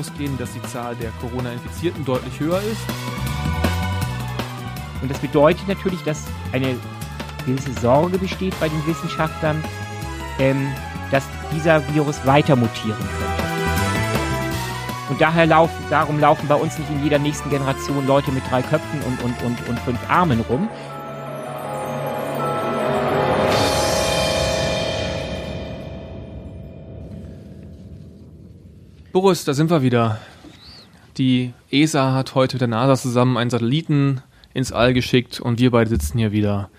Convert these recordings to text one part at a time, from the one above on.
ausgehen, dass die Zahl der Corona-Infizierten deutlich höher ist. Und das bedeutet natürlich, dass eine gewisse Sorge besteht bei den Wissenschaftlern, ähm, dass dieser Virus weiter mutieren könnte. Und daher laufen, darum laufen bei uns nicht in jeder nächsten Generation Leute mit drei Köpfen und, und, und, und fünf Armen rum. Boris, da sind wir wieder. Die ESA hat heute mit der NASA zusammen einen Satelliten ins All geschickt und wir beide sitzen hier wieder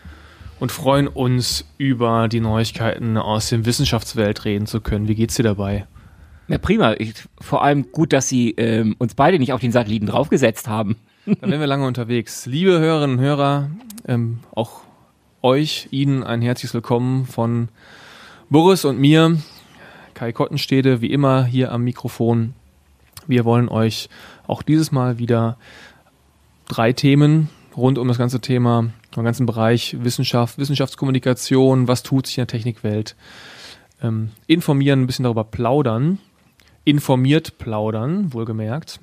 und freuen uns über die Neuigkeiten aus der Wissenschaftswelt reden zu können. Wie geht's dir dabei? Ja, prima. Ich, vor allem gut, dass Sie ähm, uns beide nicht auf den Satelliten draufgesetzt haben. Dann wären wir lange unterwegs. Liebe Hörerinnen und Hörer, ähm, auch euch, Ihnen ein herzliches Willkommen von Boris und mir, Kai Kottenstede, wie immer hier am Mikrofon. Wir wollen euch auch dieses Mal wieder drei Themen rund um das ganze Thema, den ganzen Bereich Wissenschaft, Wissenschaftskommunikation, was tut sich in der Technikwelt, ähm, informieren, ein bisschen darüber plaudern, informiert plaudern, wohlgemerkt,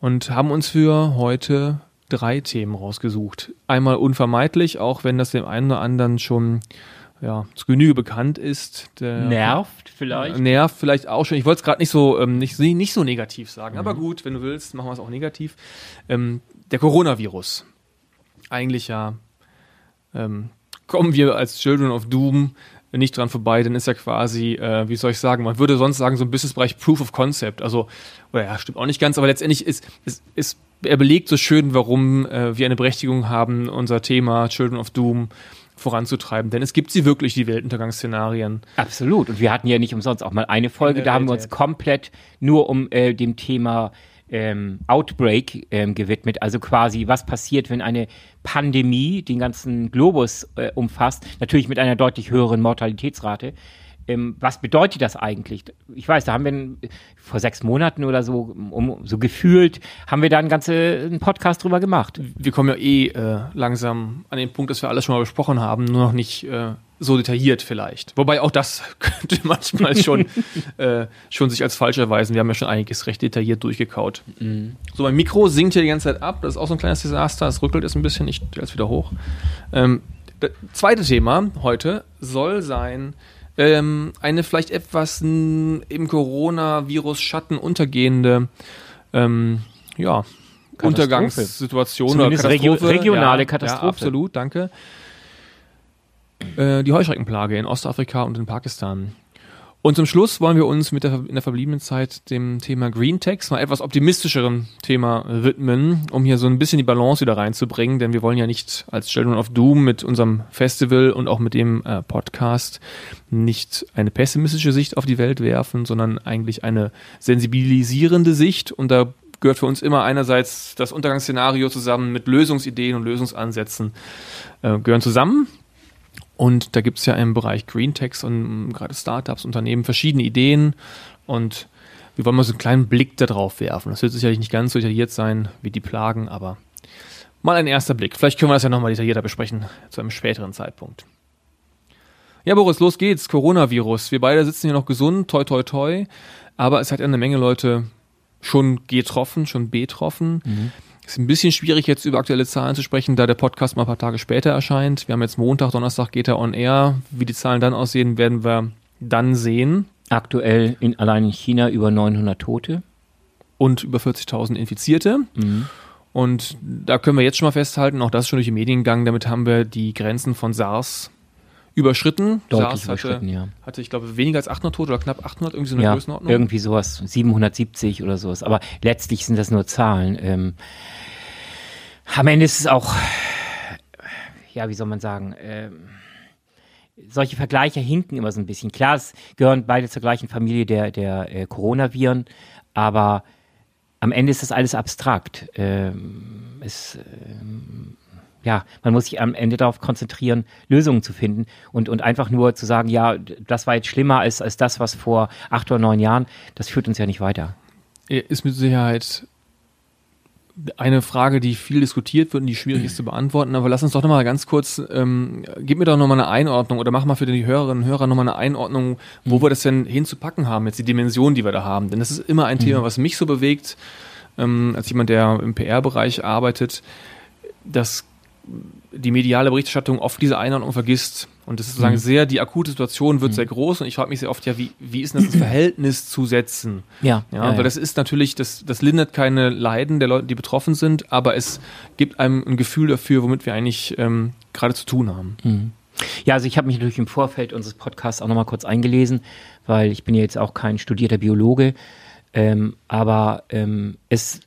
und haben uns für heute drei Themen rausgesucht. Einmal unvermeidlich, auch wenn das dem einen oder anderen schon ja, zu Genüge bekannt ist. nervt vielleicht. Nervt vielleicht auch schon. Ich wollte es gerade nicht so ähm, nicht, nicht so negativ sagen, mhm. aber gut, wenn du willst, machen wir es auch negativ. Ähm, der Coronavirus. Eigentlich ja ähm, kommen wir als Children of Doom nicht dran vorbei, dann ist ja quasi, äh, wie soll ich sagen, man würde sonst sagen, so ein Businessbereich Proof of Concept. Also, oder ja, stimmt auch nicht ganz, aber letztendlich ist, ist, ist er belegt so schön, warum äh, wir eine Berechtigung haben, unser Thema Children of Doom voranzutreiben. Denn es gibt sie wirklich, die Weltuntergangsszenarien. Absolut. Und wir hatten ja nicht umsonst auch mal eine Folge, da haben wir uns komplett nur um äh, dem Thema ähm, Outbreak ähm, gewidmet. Also quasi, was passiert, wenn eine Pandemie den ganzen Globus äh, umfasst, natürlich mit einer deutlich höheren Mortalitätsrate. Ähm, was bedeutet das eigentlich? Ich weiß, da haben wir vor sechs Monaten oder so, um, so gefühlt, haben wir da einen ganzen Podcast drüber gemacht. Wir kommen ja eh äh, langsam an den Punkt, dass wir alles schon mal besprochen haben, nur noch nicht äh, so detailliert vielleicht. Wobei auch das könnte manchmal schon, äh, schon sich als falsch erweisen. Wir haben ja schon einiges recht detailliert durchgekaut. Mhm. So, mein Mikro sinkt ja die ganze Zeit ab. Das ist auch so ein kleines Desaster. Es rückelt jetzt ein bisschen, ich stelle es wieder hoch. Ähm, das zweite Thema heute soll sein, ähm, eine vielleicht etwas im Coronavirus-Schatten untergehende ähm, ja, Untergangssituation Zumindest oder Katastrophe. regionale ja, Katastrophe. Ja, absolut, danke. Äh, die Heuschreckenplage in Ostafrika und in Pakistan. Und zum Schluss wollen wir uns mit der, in der verbliebenen Zeit dem Thema Green Tax, mal etwas optimistischeren Thema widmen, um hier so ein bisschen die Balance wieder reinzubringen, denn wir wollen ja nicht als Children of Doom mit unserem Festival und auch mit dem äh, Podcast nicht eine pessimistische Sicht auf die Welt werfen, sondern eigentlich eine sensibilisierende Sicht und da gehört für uns immer einerseits das Untergangsszenario zusammen mit Lösungsideen und Lösungsansätzen äh, gehören zusammen. Und da gibt es ja im Bereich Green Techs und gerade Startups, Unternehmen verschiedene Ideen und wir wollen mal so einen kleinen Blick darauf werfen. Das wird sicherlich nicht ganz so detailliert sein wie die Plagen, aber mal ein erster Blick. Vielleicht können wir das ja nochmal detaillierter besprechen zu einem späteren Zeitpunkt. Ja, Boris, los geht's. Coronavirus. Wir beide sitzen hier noch gesund, toi, toi, toi. Aber es hat ja eine Menge Leute schon getroffen, schon betroffen. Mhm. Ist ein bisschen schwierig jetzt über aktuelle Zahlen zu sprechen, da der Podcast mal ein paar Tage später erscheint. Wir haben jetzt Montag, Donnerstag geht er on air. Wie die Zahlen dann aussehen, werden wir dann sehen. Aktuell in, allein in China über 900 Tote. Und über 40.000 Infizierte. Mhm. Und da können wir jetzt schon mal festhalten, auch das ist schon durch die Medien gegangen, damit haben wir die Grenzen von SARS überschritten. Deutlich SARS überschritten, hatte, ja. Hatte, ich glaube, weniger als 800 Tote oder knapp 800, irgendwie so eine ja, Größenordnung. irgendwie sowas, 770 oder sowas. Aber letztlich sind das nur Zahlen. Ähm, am Ende ist es auch, ja, wie soll man sagen, ähm, solche Vergleiche hinken immer so ein bisschen. Klar, es gehören beide zur gleichen Familie der, der äh, Coronaviren, aber am Ende ist das alles abstrakt. Ähm, es, ähm, ja, man muss sich am Ende darauf konzentrieren, Lösungen zu finden und, und einfach nur zu sagen, ja, das war jetzt schlimmer als, als das, was vor acht oder neun Jahren, das führt uns ja nicht weiter. Ist mit Sicherheit eine Frage, die viel diskutiert wird und die schwierig ist zu beantworten, aber lass uns doch nochmal ganz kurz, ähm, gib mir doch nochmal eine Einordnung oder mach mal für die Hörerinnen und Hörer nochmal eine Einordnung, wo mhm. wir das denn hinzupacken haben, jetzt die Dimension, die wir da haben. Denn das ist immer ein mhm. Thema, was mich so bewegt, ähm, als jemand, der im PR-Bereich arbeitet, dass die mediale Berichterstattung oft diese Einordnung vergisst. Und das ist sozusagen mhm. sehr, die akute Situation wird mhm. sehr groß und ich frage mich sehr oft, ja, wie, wie ist denn das Verhältnis zu setzen? Ja. ja, ja weil ja. das ist natürlich, das, das lindert keine Leiden der Leute, die betroffen sind, aber es gibt einem ein Gefühl dafür, womit wir eigentlich ähm, gerade zu tun haben. Mhm. Ja, also ich habe mich natürlich im Vorfeld unseres Podcasts auch nochmal kurz eingelesen, weil ich bin ja jetzt auch kein studierter Biologe, ähm, aber ähm, es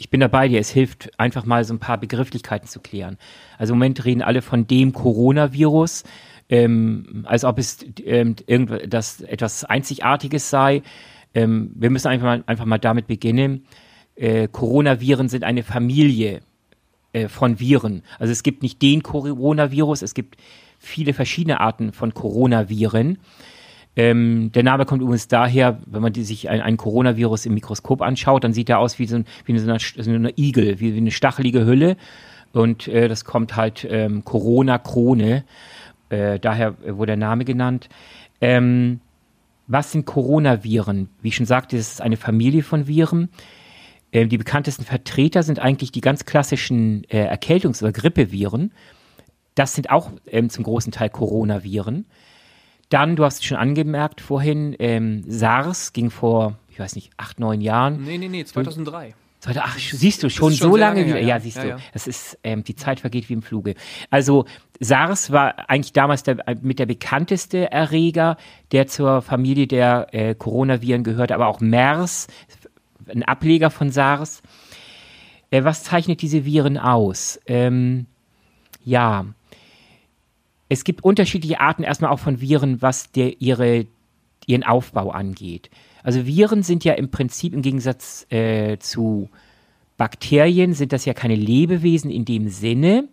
ich bin dabei dir, es hilft einfach mal so ein paar Begrifflichkeiten zu klären. Also im Moment reden alle von dem Coronavirus, ähm, als ob es ähm, irgendwas etwas Einzigartiges sei. Ähm, wir müssen einfach mal, einfach mal damit beginnen. Äh, Coronaviren sind eine Familie äh, von Viren. Also es gibt nicht den Coronavirus, es gibt viele verschiedene Arten von Coronaviren. Ähm, der Name kommt übrigens daher, wenn man die, sich ein, ein Coronavirus im Mikroskop anschaut, dann sieht er aus wie so, ein, wie so, eine, so eine Igel, wie, wie, eine stachelige Hülle. Und äh, das kommt halt ähm, Corona-Krone. Äh, daher wurde der Name genannt. Ähm, was sind Coronaviren? Wie ich schon sagte, es ist eine Familie von Viren. Ähm, die bekanntesten Vertreter sind eigentlich die ganz klassischen äh, Erkältungs- oder Grippeviren. Das sind auch ähm, zum großen Teil Coronaviren. Dann, du hast es schon angemerkt vorhin, ähm, SARS ging vor, ich weiß nicht, acht, neun Jahren. Nee, nee, nee, 2003. Ach, siehst du, schon, schon so lange wieder. Ja, ja siehst ja, du. Ja. Das ist, ähm, die Zeit vergeht wie im Fluge. Also SARS war eigentlich damals der, mit der bekannteste Erreger, der zur Familie der äh, Coronaviren gehört, aber auch MERS, ein Ableger von SARS. Äh, was zeichnet diese Viren aus? Ähm, ja, es gibt unterschiedliche Arten erstmal auch von Viren, was der, ihre, ihren Aufbau angeht. Also Viren sind ja im Prinzip im Gegensatz äh, zu Bakterien, sind das ja keine Lebewesen in dem Sinne.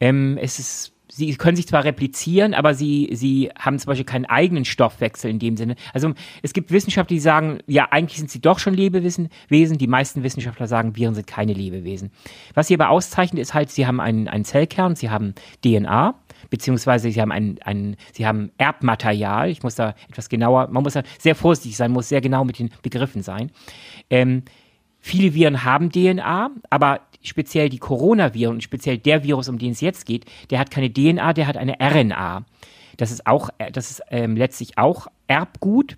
Ähm, es ist sie können sich zwar replizieren, aber sie, sie haben zum Beispiel keinen eigenen Stoffwechsel in dem Sinne. Also es gibt Wissenschaftler, die sagen, ja, eigentlich sind sie doch schon Lebewesen. Wesen. Die meisten Wissenschaftler sagen, Viren sind keine Lebewesen. Was sie aber auszeichnet, ist halt, sie haben einen, einen Zellkern, sie haben DNA, beziehungsweise sie haben ein, ein, sie haben Erbmaterial. Ich muss da etwas genauer, man muss da sehr vorsichtig sein, muss sehr genau mit den Begriffen sein. Ähm, Viele Viren haben DNA, aber speziell die Coronaviren und speziell der Virus, um den es jetzt geht, der hat keine DNA, der hat eine RNA. Das ist auch, äh, das ist ähm, letztlich auch Erbgut,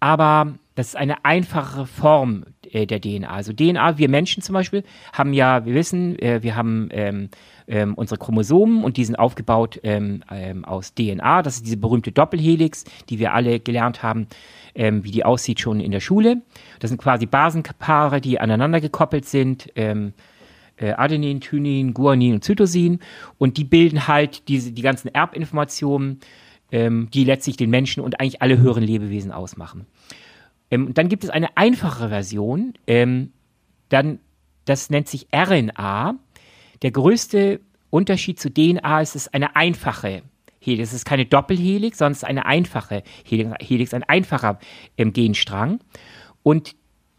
aber das ist eine einfachere Form äh, der DNA. Also DNA, wir Menschen zum Beispiel, haben ja, wir wissen, äh, wir haben ähm, ähm, unsere Chromosomen und die sind aufgebaut ähm, ähm, aus DNA. Das ist diese berühmte Doppelhelix, die wir alle gelernt haben, ähm, wie die aussieht schon in der Schule. Das sind quasi Basenpaare, die aneinander gekoppelt sind. Ähm, äh, Adenin, Thymin, Guanin und Zytosin. Und die bilden halt diese, die ganzen Erbinformationen, ähm, die letztlich den Menschen und eigentlich alle höheren Lebewesen ausmachen. Ähm, dann gibt es eine einfachere Version, ähm, dann, das nennt sich RNA. Der größte Unterschied zu DNA ist, es ist eine einfache Helix. Es ist keine Doppelhelix, sondern es ist eine einfache Helix, ein einfacher ähm, Genstrang. Und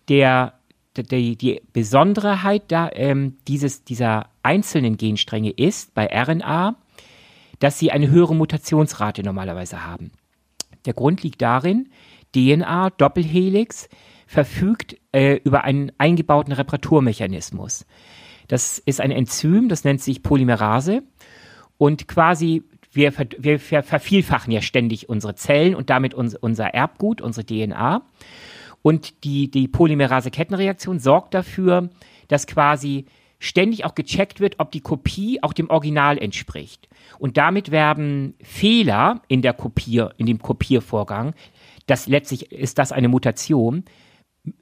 der die, die Besonderheit da, ähm, dieses, dieser einzelnen Genstränge ist bei RNA, dass sie eine höhere Mutationsrate normalerweise haben. Der Grund liegt darin, DNA, Doppelhelix, verfügt äh, über einen eingebauten Reparaturmechanismus. Das ist ein Enzym, das nennt sich Polymerase. Und quasi, wir, ver wir vervielfachen ja ständig unsere Zellen und damit uns, unser Erbgut, unsere DNA. Und die, die Polymerase-Kettenreaktion sorgt dafür, dass quasi ständig auch gecheckt wird, ob die Kopie auch dem Original entspricht. Und damit werden Fehler in der Kopier, in dem Kopiervorgang, das letztlich ist das eine Mutation,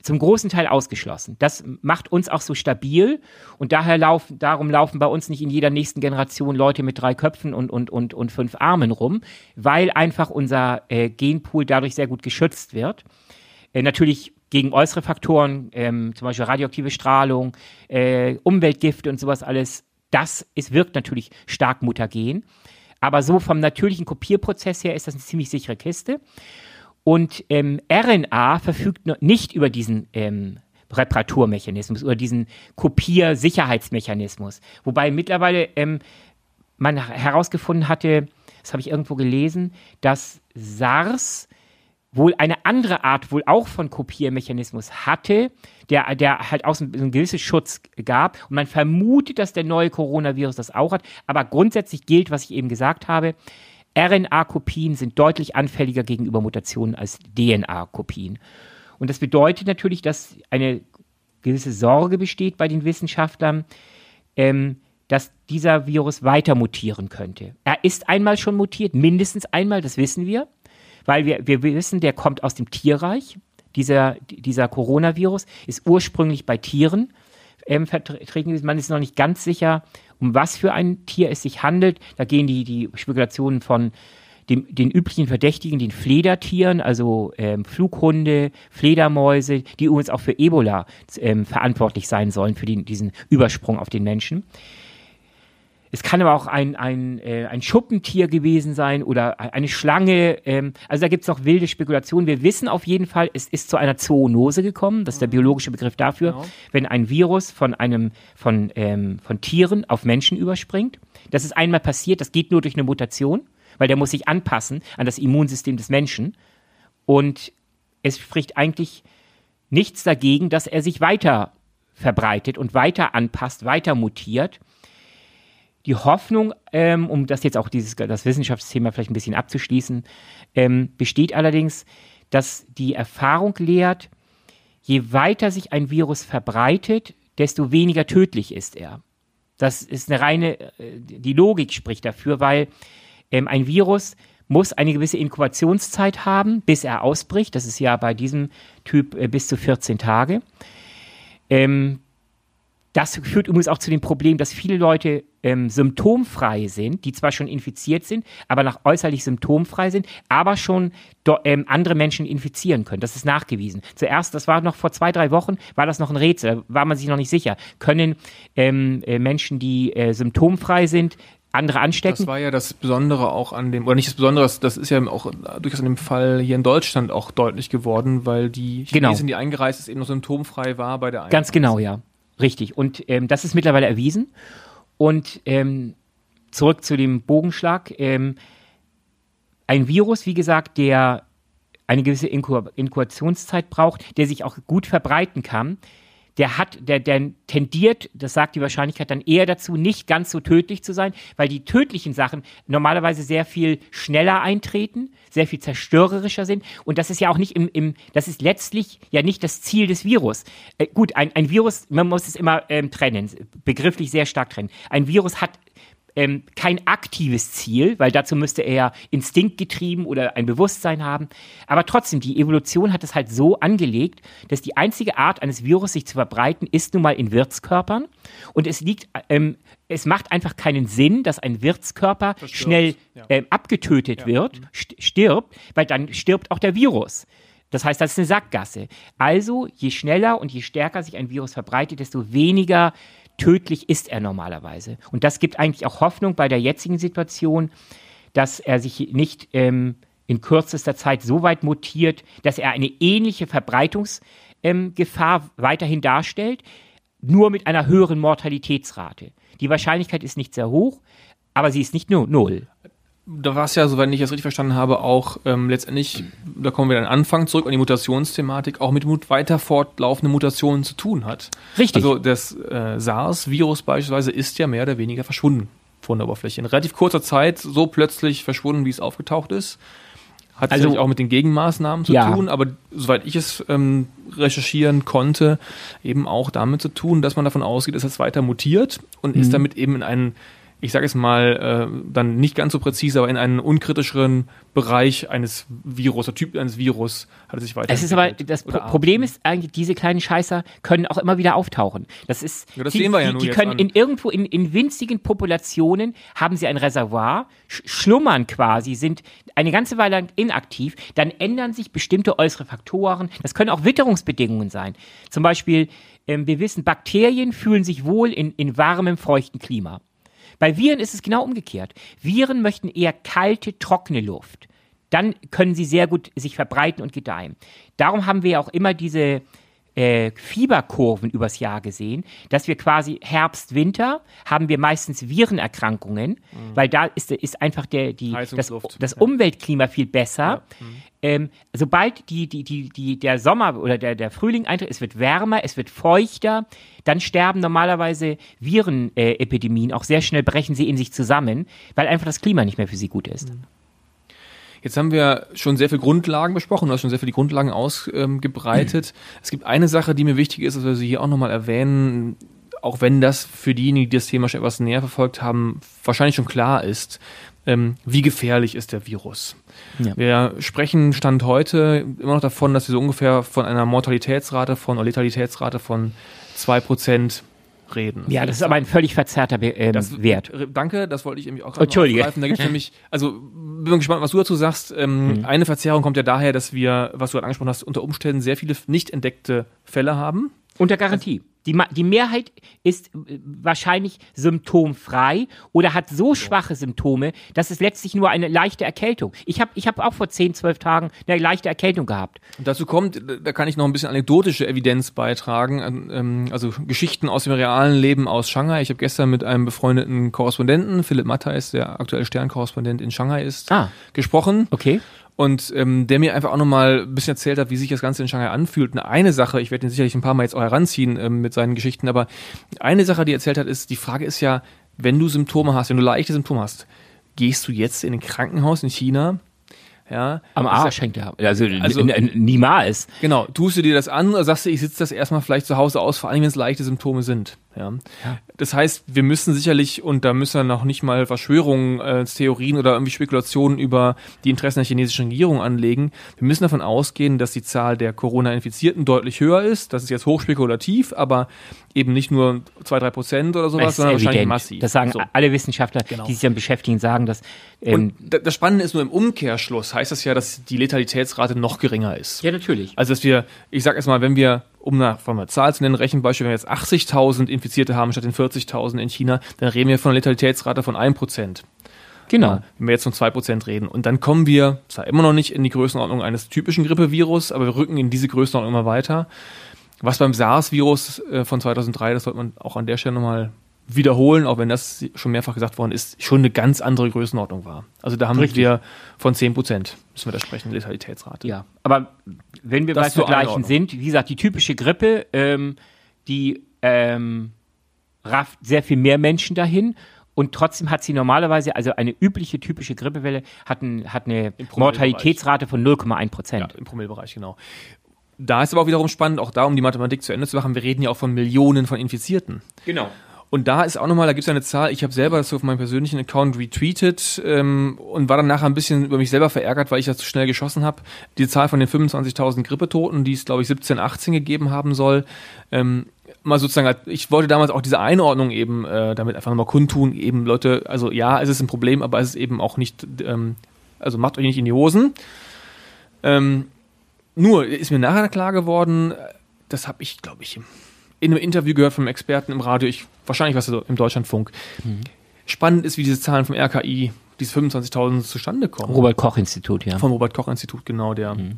zum großen Teil ausgeschlossen. Das macht uns auch so stabil und daher laufen, darum laufen bei uns nicht in jeder nächsten Generation Leute mit drei Köpfen und, und, und, und fünf Armen rum, weil einfach unser äh, Genpool dadurch sehr gut geschützt wird. Äh, natürlich gegen äußere Faktoren, ähm, zum Beispiel radioaktive Strahlung, äh, Umweltgifte und sowas alles, das ist, wirkt natürlich stark mutagen. Aber so vom natürlichen Kopierprozess her ist das eine ziemlich sichere Kiste. Und ähm, RNA verfügt nicht über diesen ähm, Reparaturmechanismus oder diesen Kopiersicherheitsmechanismus. Wobei mittlerweile ähm, man herausgefunden hatte, das habe ich irgendwo gelesen, dass SARS wohl eine andere Art wohl auch von Kopiermechanismus hatte, der, der halt auch so einen gewissen Schutz gab. Und man vermutet, dass der neue Coronavirus das auch hat. Aber grundsätzlich gilt, was ich eben gesagt habe, RNA-Kopien sind deutlich anfälliger gegenüber Mutationen als DNA-Kopien. Und das bedeutet natürlich, dass eine gewisse Sorge besteht bei den Wissenschaftlern, ähm, dass dieser Virus weiter mutieren könnte. Er ist einmal schon mutiert, mindestens einmal, das wissen wir weil wir, wir wissen, der kommt aus dem Tierreich. Dieser, dieser Coronavirus ist ursprünglich bei Tieren ähm, vertreten. Man ist noch nicht ganz sicher, um was für ein Tier es sich handelt. Da gehen die, die Spekulationen von dem, den üblichen Verdächtigen, den Fledertieren, also ähm, Flughunde, Fledermäuse, die übrigens auch für Ebola ähm, verantwortlich sein sollen, für den, diesen Übersprung auf den Menschen. Es kann aber auch ein, ein, äh, ein Schuppentier gewesen sein oder eine Schlange. Ähm, also da gibt es noch wilde Spekulationen. Wir wissen auf jeden Fall, es ist zu einer Zoonose gekommen. Das ist der mhm. biologische Begriff dafür, genau. wenn ein Virus von einem von, ähm, von Tieren auf Menschen überspringt. Das ist einmal passiert. Das geht nur durch eine Mutation, weil der muss sich anpassen an das Immunsystem des Menschen. Und es spricht eigentlich nichts dagegen, dass er sich weiter verbreitet und weiter anpasst, weiter mutiert. Die Hoffnung, ähm, um das jetzt auch dieses, das Wissenschaftsthema vielleicht ein bisschen abzuschließen, ähm, besteht allerdings, dass die Erfahrung lehrt, je weiter sich ein Virus verbreitet, desto weniger tödlich ist er. Das ist eine reine, äh, die Logik spricht dafür, weil ähm, ein Virus muss eine gewisse Inkubationszeit haben, bis er ausbricht. Das ist ja bei diesem Typ äh, bis zu 14 Tage. Ähm, das führt übrigens auch zu dem Problem, dass viele Leute ähm, symptomfrei sind, die zwar schon infiziert sind, aber nach äußerlich symptomfrei sind, aber schon do, ähm, andere Menschen infizieren können. Das ist nachgewiesen. Zuerst, das war noch vor zwei, drei Wochen, war das noch ein Rätsel, da war man sich noch nicht sicher. Können ähm, äh, Menschen, die äh, symptomfrei sind, andere anstecken. Das war ja das Besondere auch an dem, oder nicht das Besondere, das ist ja auch durchaus in dem Fall hier in Deutschland auch deutlich geworden, weil die. Chinesin, genau. die eingereist ist, eben noch symptomfrei war bei der Einreise. Ganz genau, ja. Richtig. Und ähm, das ist mittlerweile erwiesen. Und ähm, zurück zu dem Bogenschlag. Ähm, ein Virus, wie gesagt, der eine gewisse Inkubationszeit braucht, der sich auch gut verbreiten kann, der hat, der, der tendiert, das sagt die Wahrscheinlichkeit dann eher dazu, nicht ganz so tödlich zu sein, weil die tödlichen Sachen normalerweise sehr viel schneller eintreten, sehr viel zerstörerischer sind. Und das ist ja auch nicht im, im das ist letztlich ja nicht das Ziel des Virus. Äh, gut, ein, ein Virus, man muss es immer ähm, trennen, begrifflich sehr stark trennen. Ein Virus hat ähm, kein aktives Ziel, weil dazu müsste er instinktgetrieben oder ein Bewusstsein haben. Aber trotzdem, die Evolution hat es halt so angelegt, dass die einzige Art eines Virus sich zu verbreiten ist nun mal in Wirtskörpern. Und es liegt, ähm, es macht einfach keinen Sinn, dass ein Wirtskörper Verstirbt. schnell ja. ähm, abgetötet ja. wird, stirbt, weil dann stirbt auch der Virus. Das heißt, das ist eine Sackgasse. Also, je schneller und je stärker sich ein Virus verbreitet, desto weniger tödlich ist er normalerweise. Und das gibt eigentlich auch Hoffnung bei der jetzigen Situation, dass er sich nicht ähm, in kürzester Zeit so weit mutiert, dass er eine ähnliche Verbreitungsgefahr ähm, weiterhin darstellt, nur mit einer höheren Mortalitätsrate. Die Wahrscheinlichkeit ist nicht sehr hoch, aber sie ist nicht nur null da war es ja, soweit ich das richtig verstanden habe, auch ähm, letztendlich, da kommen wir dann Anfang zurück an die Mutationsthematik, auch mit Mut weiter fortlaufenden Mutationen zu tun hat. Richtig. Also das äh, SARS-Virus beispielsweise ist ja mehr oder weniger verschwunden von der Oberfläche. In relativ kurzer Zeit so plötzlich verschwunden, wie es aufgetaucht ist. Hat also, auch mit den Gegenmaßnahmen zu ja. tun, aber soweit ich es ähm, recherchieren konnte, eben auch damit zu tun, dass man davon ausgeht, dass es weiter mutiert und mhm. ist damit eben in einen ich sage es mal, äh, dann nicht ganz so präzise, aber in einen unkritischeren Bereich eines Virus, der Typ eines Virus hat es sich weiter. Es ist aber, das Pro Problem ist eigentlich, diese kleinen Scheißer können auch immer wieder auftauchen. Das ist, ja, das die, sehen wir ja die, die können in irgendwo in, in winzigen Populationen haben sie ein Reservoir, sch schlummern quasi, sind eine ganze Weile lang inaktiv, dann ändern sich bestimmte äußere Faktoren. Das können auch Witterungsbedingungen sein. Zum Beispiel, ähm, wir wissen, Bakterien fühlen sich wohl in, in warmem, feuchten Klima. Bei Viren ist es genau umgekehrt. Viren möchten eher kalte, trockene Luft. Dann können sie sehr gut sich verbreiten und gedeihen. Darum haben wir ja auch immer diese äh, Fieberkurven übers Jahr gesehen, dass wir quasi Herbst, Winter haben wir meistens Virenerkrankungen, mhm. weil da ist, ist einfach der, die, das, das Umweltklima viel besser. Ja. Mhm. Ähm, sobald die, die, die, die, der Sommer oder der, der Frühling eintritt, es wird wärmer, es wird feuchter, dann sterben normalerweise Virenepidemien äh, auch sehr schnell, brechen sie in sich zusammen, weil einfach das Klima nicht mehr für sie gut ist. Mhm. Jetzt haben wir schon sehr viele Grundlagen besprochen, du hast schon sehr viele Grundlagen ausgebreitet. Mhm. Es gibt eine Sache, die mir wichtig ist, dass wir sie hier auch nochmal erwähnen, auch wenn das für diejenigen, die das Thema schon etwas näher verfolgt haben, wahrscheinlich schon klar ist. Ähm, wie gefährlich ist der Virus? Ja. Wir sprechen Stand heute immer noch davon, dass wir so ungefähr von einer Mortalitätsrate von oder Letalitätsrate von zwei Prozent reden. Ja, das ist aber ein völlig verzerrter ähm, das, Wert. Danke, das wollte ich irgendwie auch Entschuldige. Da gibt nämlich, also bin gespannt, was du dazu sagst. Ähm, mhm. Eine Verzerrung kommt ja daher, dass wir, was du gerade angesprochen hast, unter Umständen sehr viele nicht entdeckte Fälle haben. Unter Garantie. Also, die, die Mehrheit ist äh, wahrscheinlich symptomfrei oder hat so schwache Symptome, dass es letztlich nur eine leichte Erkältung. Ich habe ich hab auch vor 10, 12 Tagen eine leichte Erkältung gehabt. Und dazu kommt, da kann ich noch ein bisschen anekdotische Evidenz beitragen, ähm, also Geschichten aus dem realen Leben aus Shanghai. Ich habe gestern mit einem befreundeten Korrespondenten, Philipp Matthijs, der aktuelle Sternkorrespondent in Shanghai ist, ah. gesprochen. Okay und ähm, der mir einfach auch nochmal ein bisschen erzählt hat, wie sich das Ganze in Shanghai anfühlt. Und eine Sache, ich werde ihn sicherlich ein paar Mal jetzt auch heranziehen ähm, mit seinen Geschichten, aber eine Sache, die er erzählt hat, ist, die Frage ist ja, wenn du Symptome hast, wenn du leichte Symptome hast, gehst du jetzt in ein Krankenhaus in China ja, Am Arsch hängt er. Also, also niemals. Genau. Tust du dir das an oder sagst du, ich sitze das erstmal vielleicht zu Hause aus, vor allem wenn es leichte Symptome sind. Ja. Das heißt, wir müssen sicherlich, und da müssen wir noch nicht mal Verschwörungen, äh, Theorien oder irgendwie Spekulationen über die Interessen der chinesischen Regierung anlegen. Wir müssen davon ausgehen, dass die Zahl der Corona-Infizierten deutlich höher ist. Das ist jetzt hochspekulativ, aber eben nicht nur zwei, drei Prozent oder sowas, sondern evident. wahrscheinlich massiv. Das sagen so. alle Wissenschaftler, genau. die sich damit beschäftigen, sagen dass. Ähm, und das Spannende ist nur im Umkehrschluss heißt das ja, dass die Letalitätsrate noch geringer ist. Ja, natürlich. Also dass wir, ich sag erstmal, wenn wir um eine, eine Zahl zu nennen, Rechenbeispiel, wenn wir jetzt 80.000 Infizierte haben statt den 40.000 in China, dann reden wir von einer Letalitätsrate von 1%. Genau. wenn wir jetzt von 2% reden. Und dann kommen wir zwar immer noch nicht in die Größenordnung eines typischen Grippevirus, aber wir rücken in diese Größenordnung immer weiter. Was beim SARS-Virus äh, von 2003, das sollte man auch an der Stelle nochmal wiederholen, auch wenn das schon mehrfach gesagt worden ist, schon eine ganz andere Größenordnung war. Also da haben Richtig. wir von 10 Prozent, müssen wir da sprechen, Letalitätsrate. Ja, aber wenn wir das bei Vergleichen sind, wie gesagt, die typische Grippe, ähm, die ähm, rafft sehr viel mehr Menschen dahin und trotzdem hat sie normalerweise, also eine übliche typische Grippewelle, hat, ein, hat eine Mortalitätsrate von 0,1 Prozent. Ja, im Promillebereich, genau. Da ist aber auch wiederum spannend, auch da, um die Mathematik zu Ende zu machen, wir reden ja auch von Millionen von Infizierten. Genau. Und da ist auch nochmal, da gibt es eine Zahl, ich habe selber das auf meinem persönlichen Account retweetet ähm, und war dann nachher ein bisschen über mich selber verärgert, weil ich das zu schnell geschossen habe. Die Zahl von den 25.000 Grippetoten, die es, glaube ich, 17, 18 gegeben haben soll. Ähm, mal sozusagen, ich wollte damals auch diese Einordnung eben äh, damit einfach nochmal kundtun, eben Leute, also ja, es ist ein Problem, aber es ist eben auch nicht, ähm, also macht euch nicht in die Hosen. Ähm, nur ist mir nachher klar geworden, das habe ich, glaube ich, in einem Interview gehört vom Experten im Radio, ich, wahrscheinlich was im Deutschlandfunk. Mhm. Spannend ist, wie diese Zahlen vom RKI, diese 25.000 zustande kommen. Robert Koch Institut, ja. Vom Robert Koch Institut, genau, der, mhm.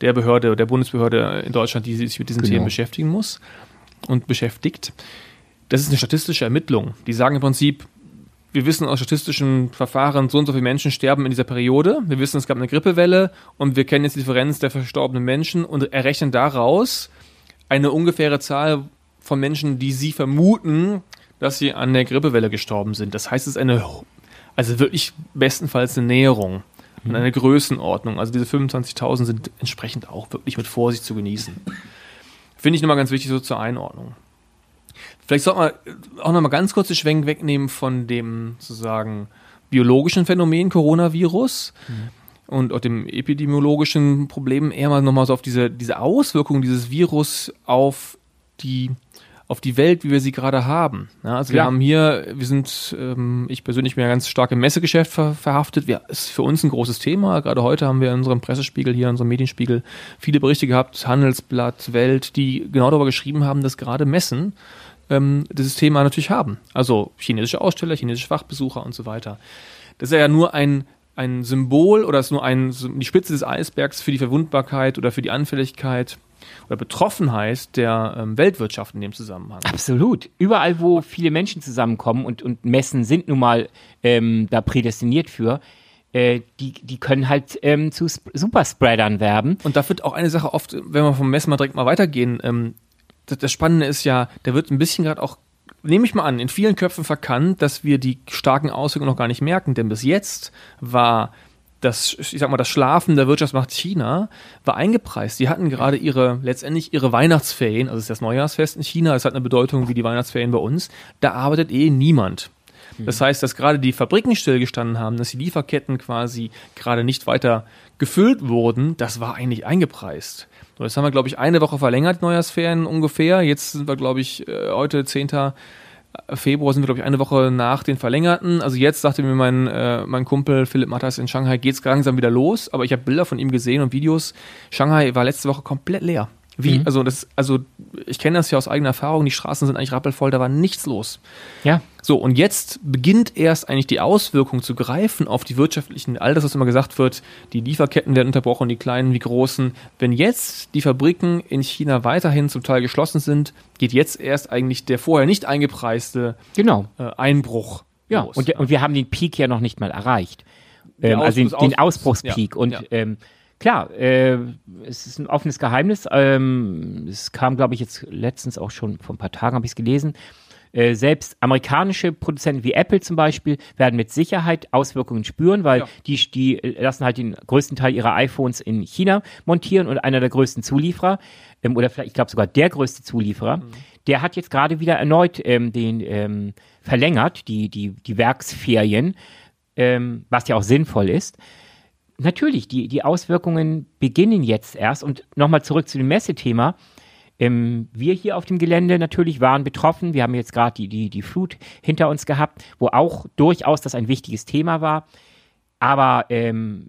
der Behörde, der Bundesbehörde in Deutschland, die sich mit diesen genau. Themen beschäftigen muss und beschäftigt. Das ist eine statistische Ermittlung. Die sagen im Prinzip, wir wissen aus statistischen Verfahren, so und so viele Menschen sterben in dieser Periode. Wir wissen, es gab eine Grippewelle und wir kennen jetzt die Differenz der verstorbenen Menschen und errechnen daraus eine ungefähre Zahl, von Menschen, die sie vermuten, dass sie an der Grippewelle gestorben sind. Das heißt, es ist eine, also wirklich bestenfalls eine Näherung und mhm. eine Größenordnung. Also diese 25.000 sind entsprechend auch wirklich mit Vorsicht zu genießen. Finde ich nochmal ganz wichtig so zur Einordnung. Vielleicht sollte man auch nochmal ganz kurz den Schwenk wegnehmen von dem sozusagen biologischen Phänomen Coronavirus. Mhm und auch dem epidemiologischen Problem eher mal nochmal so auf diese, diese Auswirkungen dieses Virus auf die auf die Welt, wie wir sie gerade haben. Ja, also ja. wir haben hier, wir sind, ähm, ich persönlich bin ja ganz stark im Messegeschäft ver verhaftet. Ja, ist für uns ein großes Thema. Gerade heute haben wir in unserem Pressespiegel hier, in unserem Medienspiegel, viele Berichte gehabt, Handelsblatt, Welt, die genau darüber geschrieben haben, dass gerade Messen ähm, dieses Thema natürlich haben. Also chinesische Aussteller, chinesische Fachbesucher und so weiter. Das ist ja nur ein ein Symbol oder ist nur ein, die Spitze des Eisbergs für die Verwundbarkeit oder für die Anfälligkeit oder Betroffenheit der ähm, Weltwirtschaft in dem Zusammenhang. Absolut. Überall, wo viele Menschen zusammenkommen und, und Messen sind nun mal ähm, da prädestiniert für, äh, die, die können halt ähm, zu Sp Superspreadern werben. Und da wird auch eine Sache oft, wenn wir vom Messen mal direkt mal weitergehen, ähm, das, das Spannende ist ja, da wird ein bisschen gerade auch nehme ich mal an, in vielen Köpfen verkannt, dass wir die starken Auswirkungen noch gar nicht merken, denn bis jetzt war das, ich sag mal, das Schlafen der Wirtschaftsmacht China war eingepreist. Die hatten gerade ihre, letztendlich ihre Weihnachtsferien, also es ist das Neujahrsfest in China, es hat eine Bedeutung wie die Weihnachtsferien bei uns. Da arbeitet eh niemand. Das heißt, dass gerade die Fabriken stillgestanden haben, dass die Lieferketten quasi gerade nicht weiter gefüllt wurden, das war eigentlich eingepreist. Und das haben wir, glaube ich, eine Woche verlängert, Neujahrsferien ungefähr. Jetzt sind wir, glaube ich, äh, heute 10. Februar sind wir, glaube ich, eine Woche nach den Verlängerten. Also jetzt sagte mir mein, äh, mein Kumpel Philipp Matters in Shanghai, geht's langsam wieder los. Aber ich habe Bilder von ihm gesehen und Videos. Shanghai war letzte Woche komplett leer. Wie, mhm. also das, also ich kenne das ja aus eigener Erfahrung, die Straßen sind eigentlich rappelvoll, da war nichts los. Ja. So, und jetzt beginnt erst eigentlich die Auswirkung zu greifen auf die wirtschaftlichen, all das, was immer gesagt wird, die Lieferketten werden unterbrochen, die kleinen wie großen. Wenn jetzt die Fabriken in China weiterhin zum Teil geschlossen sind, geht jetzt erst eigentlich der vorher nicht eingepreiste genau. äh, Einbruch. Ja, los. Und, und wir haben den Peak ja noch nicht mal erreicht. Ähm, also den, den Ausbruchspeak. Ja, und ja. Ähm, klar, äh, es ist ein offenes Geheimnis. Ähm, es kam, glaube ich, jetzt letztens auch schon vor ein paar Tagen, habe ich es gelesen. Äh, selbst amerikanische Produzenten wie Apple zum Beispiel werden mit Sicherheit Auswirkungen spüren, weil ja. die, die lassen halt den größten Teil ihrer iPhones in China montieren und einer der größten Zulieferer, ähm, oder vielleicht, ich glaube sogar der größte Zulieferer, mhm. der hat jetzt gerade wieder erneut ähm, den ähm, verlängert, die, die, die Werksferien, ähm, was ja auch sinnvoll ist natürlich, die, die Auswirkungen beginnen jetzt erst. Und nochmal zurück zu dem Messethema. Ähm, wir hier auf dem Gelände natürlich waren betroffen. Wir haben jetzt gerade die, die, die Flut hinter uns gehabt, wo auch durchaus das ein wichtiges Thema war. Aber ähm,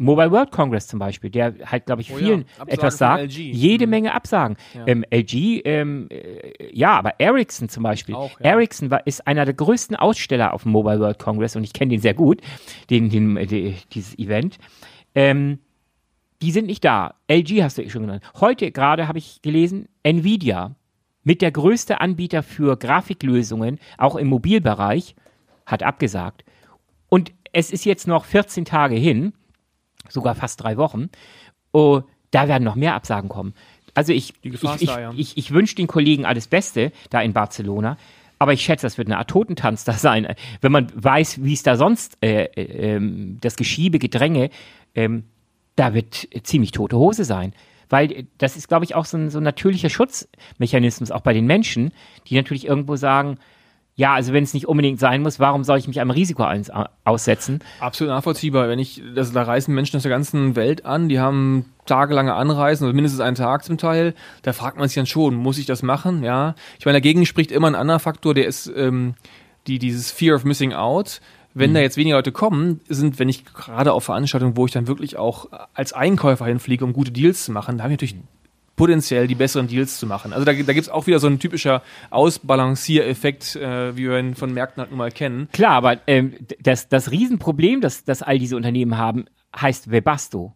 Mobile World Congress zum Beispiel, der halt, glaube ich, vielen oh ja, etwas sagt. Jede mhm. Menge Absagen. Ja. Ähm, LG, ähm, äh, ja, aber Ericsson zum Beispiel. Auch, ja. Ericsson war, ist einer der größten Aussteller auf dem Mobile World Congress und ich kenne den sehr gut, den, den, äh, den dieses Event. Ähm, die sind nicht da. LG hast du schon genannt. Heute gerade habe ich gelesen, Nvidia mit der größte Anbieter für Grafiklösungen, auch im Mobilbereich, hat abgesagt. Und es ist jetzt noch 14 Tage hin sogar fast drei Wochen. Oh, da werden noch mehr Absagen kommen. Also ich, ich, ich, ja. ich, ich wünsche den Kollegen alles Beste da in Barcelona. Aber ich schätze, das wird eine Art Totentanz da sein. Wenn man weiß, wie es da sonst, äh, äh, ähm, das Geschiebe, Gedränge, ähm, da wird ziemlich tote Hose sein. Weil das ist, glaube ich, auch so ein, so ein natürlicher Schutzmechanismus, auch bei den Menschen, die natürlich irgendwo sagen, ja, also wenn es nicht unbedingt sein muss, warum soll ich mich einem Risiko aussetzen? Absolut nachvollziehbar. Wenn ich, das, da reisen Menschen aus der ganzen Welt an, die haben tagelange Anreisen, oder mindestens einen Tag zum Teil. Da fragt man sich dann schon, muss ich das machen? Ja. Ich meine, dagegen spricht immer ein anderer Faktor, der ist ähm, die, dieses Fear of Missing Out. Wenn mhm. da jetzt weniger Leute kommen, sind, wenn ich gerade auf Veranstaltungen, wo ich dann wirklich auch als Einkäufer hinfliege, um gute Deals zu machen, da habe ich natürlich potenziell die besseren Deals zu machen. Also da, da gibt es auch wieder so ein typischer Ausbalanciereffekt, äh, wie wir ihn von Märkten halt nun mal kennen. Klar, aber ähm, das, das Riesenproblem, das, das all diese Unternehmen haben, heißt Webasto.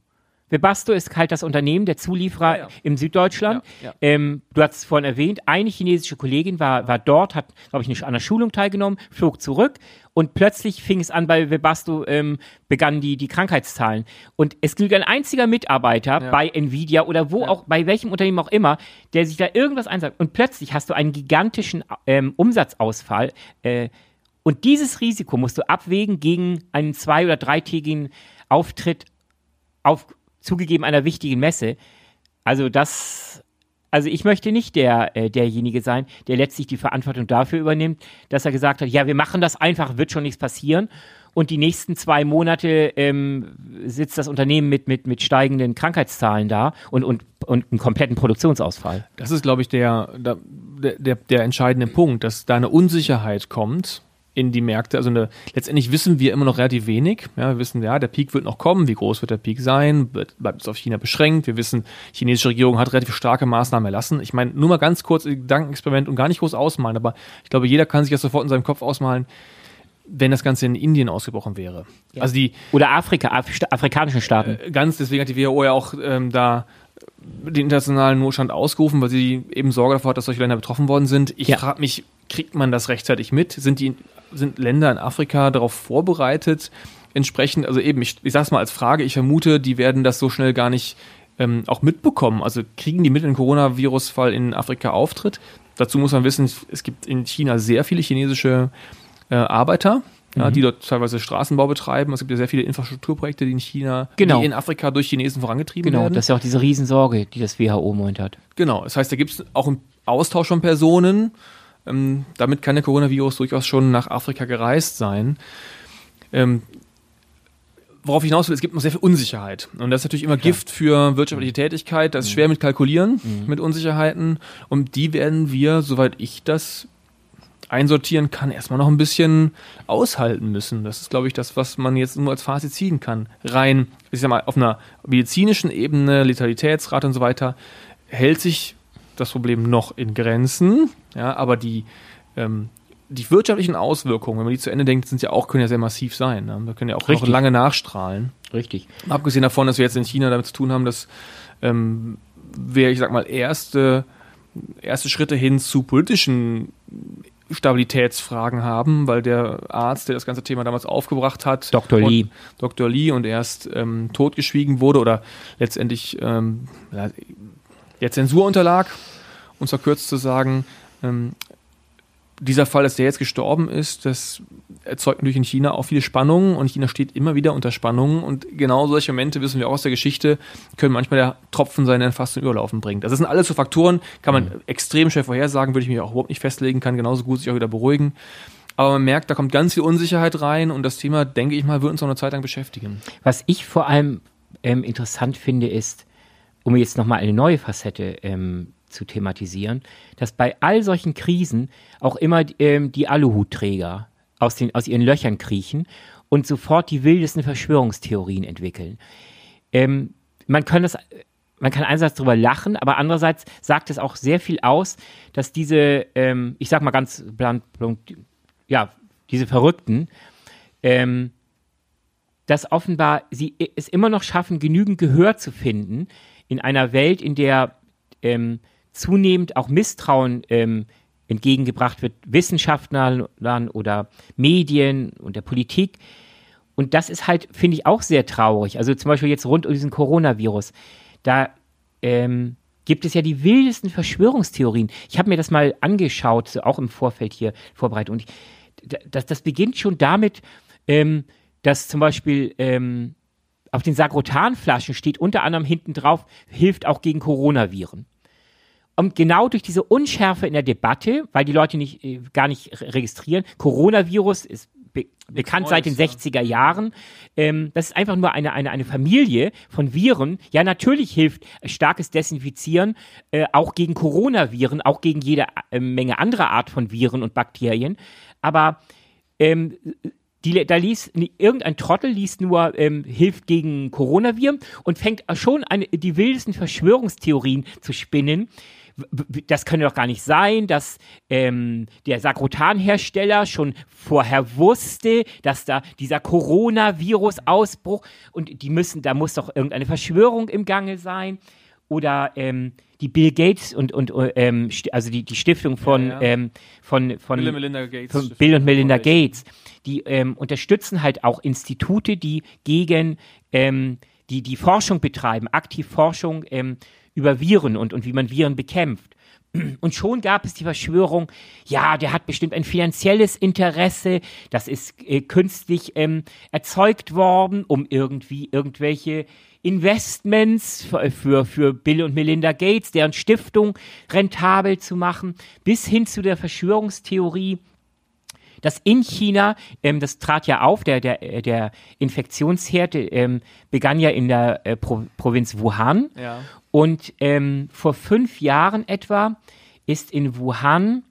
Webasto ist halt das Unternehmen, der Zulieferer ja, ja. im Süddeutschland. Ja, ähm, du hast es vorhin erwähnt, eine chinesische Kollegin war, war dort, hat, glaube ich, an der Schulung teilgenommen, flog zurück und plötzlich fing es an, bei Webasto ähm, begannen die, die Krankheitszahlen. Und es gilt ein einziger Mitarbeiter bei Nvidia oder wo auch, bei welchem Unternehmen auch immer, der sich da irgendwas einsagt. Und plötzlich hast du einen gigantischen ähm, Umsatzausfall. Äh, und dieses Risiko musst du abwägen gegen einen zwei- oder dreitägigen Auftritt auf zugegeben einer wichtigen Messe. Also das, also ich möchte nicht der, äh, derjenige sein, der letztlich die Verantwortung dafür übernimmt, dass er gesagt hat, ja, wir machen das einfach, wird schon nichts passieren. Und die nächsten zwei Monate ähm, sitzt das Unternehmen mit, mit, mit steigenden Krankheitszahlen da und, und, und einem kompletten Produktionsausfall. Das ist, glaube ich, der, der, der, der entscheidende Punkt, dass da eine Unsicherheit kommt in die Märkte. Also eine, letztendlich wissen wir immer noch relativ wenig. Ja, wir wissen, ja, der Peak wird noch kommen. Wie groß wird der Peak sein? Wird, bleibt es auf China beschränkt? Wir wissen, die chinesische Regierung hat relativ starke Maßnahmen erlassen. Ich meine, nur mal ganz kurz Gedankenexperiment und gar nicht groß ausmalen, aber ich glaube, jeder kann sich das sofort in seinem Kopf ausmalen. wenn das Ganze in Indien ausgebrochen wäre. Ja. Also die Oder Afrika, Af afrikanischen Staaten. äh, ganz, deswegen hat die WHO ja auch ähm, da den internationalen Notstand ausgerufen, weil sie eben Sorge davor hat, dass solche Länder betroffen worden sind. Ich Ja. frage mich, kriegt man das rechtzeitig mit? Sind die sind Länder in Afrika darauf vorbereitet? Entsprechend, also eben, ich, ich sage es mal als Frage, ich vermute, die werden das so schnell gar nicht ähm, auch mitbekommen. Also kriegen die mit, wenn ein Coronavirus-Fall in Afrika auftritt? Dazu muss man wissen, es gibt in China sehr viele chinesische äh, Arbeiter, ja, Mhm. die dort teilweise Straßenbau betreiben. Es gibt ja sehr viele Infrastrukturprojekte, die in China, Genau. die in Afrika durch Chinesen vorangetrieben Genau, werden. das ist ja auch diese Riesensorge, die das WHO Moment hat. Genau, das heißt, da gibt es auch einen Austausch von Personen. Ähm, damit kann der Coronavirus durchaus schon nach Afrika gereist sein. Ähm, worauf ich hinaus will, es gibt noch sehr viel Unsicherheit. Und das ist natürlich immer Gift für wirtschaftliche Tätigkeit. Das ist schwer mit Kalkulieren, mit Unsicherheiten. Und die werden wir, soweit ich das einsortieren kann, erstmal noch ein bisschen aushalten müssen. Das ist, glaube ich, das, was man jetzt nur als Fazit ziehen kann. Rein, ich sag mal, auf einer medizinischen Ebene, Letalitätsrate und so weiter, hält sich das Problem noch in Grenzen. Ja, aber die, ähm, die wirtschaftlichen Auswirkungen, wenn man die zu Ende denkt, sind ja auch, können ja sehr massiv sein. Ne? Da können ja auch noch Richtig. lange nachstrahlen. Richtig. Abgesehen davon, dass wir jetzt in China damit zu tun haben, dass ähm, wir, ich sag mal, erste, erste Schritte hin zu politischen Stabilitätsfragen haben, weil der Arzt, der das ganze Thema damals aufgebracht hat, Dr. Lee. Dr. Lee und erst ähm, totgeschwiegen wurde oder letztendlich ähm, der Zensur unterlag, uns verkürzt zu sagen, ähm, dieser Fall, dass der jetzt gestorben ist, das erzeugt natürlich in China auch viele Spannungen und China steht immer wieder unter Spannungen und genau solche Momente, wissen wir auch aus der Geschichte, können manchmal der Tropfen seinen fast zum Überlaufen bringen. Das sind alles so Faktoren, kann man extrem schnell vorhersagen, würde ich mich auch überhaupt nicht festlegen, kann genauso gut sich auch wieder beruhigen. Aber man merkt, da kommt ganz viel Unsicherheit rein und das Thema, denke ich mal, wird uns noch eine Zeit lang beschäftigen. Was ich vor allem ähm, interessant finde, ist, um jetzt nochmal eine neue Facette ähm, zu thematisieren, dass bei all solchen Krisen auch immer ähm, die Aluhutträger aus, den, aus ihren Löchern kriechen und sofort die wildesten Verschwörungstheorien entwickeln. Ähm, man kann das, man kann einerseits darüber lachen, aber andererseits sagt es auch sehr viel aus, dass diese, ähm, ich sag mal ganz blunt ja, diese Verrückten, ähm, dass offenbar sie es immer noch schaffen, genügend Gehör zu finden in einer Welt, in der ähm, zunehmend auch Misstrauen ähm, entgegengebracht wird, Wissenschaftlern oder Medien und der Politik. Und das ist halt, finde ich, auch sehr traurig. Also zum Beispiel jetzt rund um diesen Coronavirus. Da ähm, gibt es ja die wildesten Verschwörungstheorien. Ich habe mir das mal angeschaut, so auch im Vorfeld hier vorbereitet. Und ich, das, das beginnt schon damit, ähm, dass zum Beispiel ähm, auf den Sagrotanflaschen steht unter anderem hinten drauf, hilft auch gegen Coronaviren. Und genau durch diese Unschärfe in der Debatte, weil die Leute nicht, äh, gar nicht re- registrieren, Coronavirus ist be bekannt seit den Neues, 60er Jahren. Ähm, das ist einfach nur eine, eine, eine Familie von Viren. Ja, natürlich hilft starkes Desinfizieren äh, auch gegen Coronaviren, auch gegen jede äh, Menge anderer Art von Viren und Bakterien. Aber ähm, die, da liest irgendein Trottel liest nur ähm, hilft gegen Coronaviren und fängt schon an, die wildesten Verschwörungstheorien zu spinnen. Das könnte doch gar nicht sein, dass ähm, der Sakrotan-Hersteller schon vorher wusste, dass da dieser Coronavirus-Ausbruch und die müssen, da muss doch irgendeine Verschwörung im Gange sein. Oder ähm, die Bill Gates und, und ähm, st- also die, die Stiftung von, Ja, ja. Ähm, von, von Bill und Melinda Gates. Bill und Melinda Gates, die ähm, unterstützen halt auch Institute, die gegen ähm, die, die Forschung betreiben, aktiv Forschung ähm, über Viren und, und wie man Viren bekämpft. Und schon gab es die Verschwörung, ja, der hat bestimmt ein finanzielles Interesse, das ist äh, künstlich ähm, erzeugt worden, um irgendwie irgendwelche Investments für, für, für Bill und Melinda Gates, deren Stiftung rentabel zu machen, bis hin zu der Verschwörungstheorie, dass in China, ähm, das trat ja auf, der, der, äh, der Infektionsherd ähm, begann ja in der äh, Pro Provinz Wuhan. Ja. Und ähm, vor fünf Jahren etwa ist in Wuhan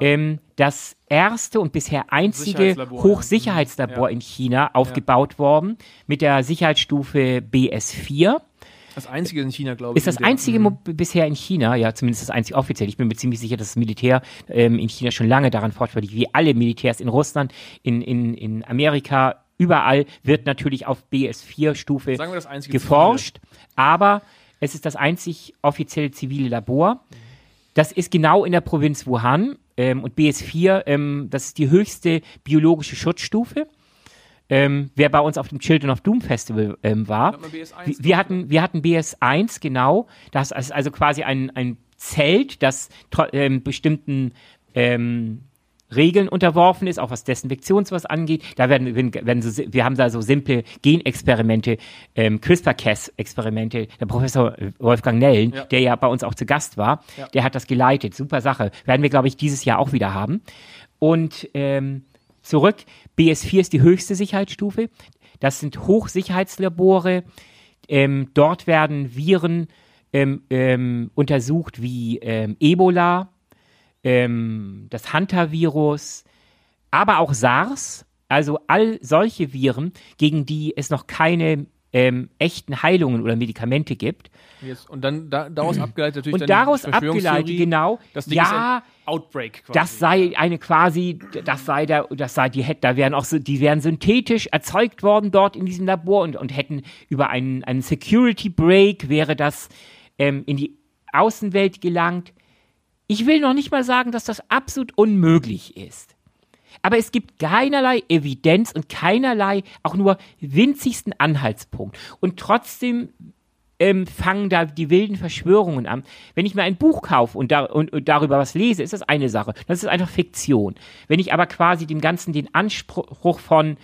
ähm, das erste und bisher einzige Sicherheitslabor, ja. Hochsicherheitslabor Ja. in China aufgebaut worden mit der Sicherheitsstufe BS4. Das einzige in China, glaube ich. Ist das einzige Mo- bisher in China, ja, zumindest das einzige offiziell. Ich bin mir ziemlich sicher, dass das Militär ähm, in China schon lange daran fortschreitet, wie alle Militärs in Russland, in, in, in Amerika, überall wird natürlich auf BS4-Stufe Sagen wir das einzige geforscht, aber es ist das einzig offizielle zivile Labor. Das ist genau in der Provinz Wuhan ähm, und BS4, ähm, das ist die höchste biologische Schutzstufe. Ähm, wer bei uns auf dem Children of Doom Festival ähm, war, Hat man BS1 wir, wir, hatten, wir hatten BS1, genau. Das ist also quasi ein, ein Zelt, das ähm, bestimmten ähm, Regeln unterworfen ist, auch was Desinfektion sowas angeht. Da werden, werden, so, wir haben da so simple Genexperimente, ähm, CRISPR-Cas-Experimente. Der Professor Wolfgang Nellen, Ja. der ja bei uns auch zu Gast war, Ja. der hat das geleitet. Super Sache. Werden wir, glaube ich, dieses Jahr auch wieder haben. Und ähm, zurück, BS4 ist die höchste Sicherheitsstufe. Das sind Hochsicherheitslabore. Ähm, dort werden Viren ähm, ähm, untersucht wie ähm, Ebola, ähm, das Hunter-Virus, aber auch SARS, also all solche Viren, gegen die es noch keine ähm, echten Heilungen oder Medikamente gibt. Jetzt, und dann da, daraus abgeleitet natürlich Und dann daraus abgeleitet, genau, Das Ding ja, Outbreak quasi. das sei eine quasi, das sei der, das sei die hätte, da wären auch so, die wären synthetisch erzeugt worden dort in diesem Labor und, und hätten über einen, einen Security Break wäre das ähm, in die Außenwelt gelangt. Ich will noch nicht mal sagen, dass das absolut unmöglich ist. Aber es gibt keinerlei Evidenz und keinerlei auch nur winzigsten Anhaltspunkt. Und trotzdem ähm, fangen da die wilden Verschwörungen an. Wenn ich mir ein Buch kaufe und, da, und, und darüber was lese, ist das eine Sache. Das ist einfach Fiktion. Wenn ich aber quasi dem Ganzen den Anspruch von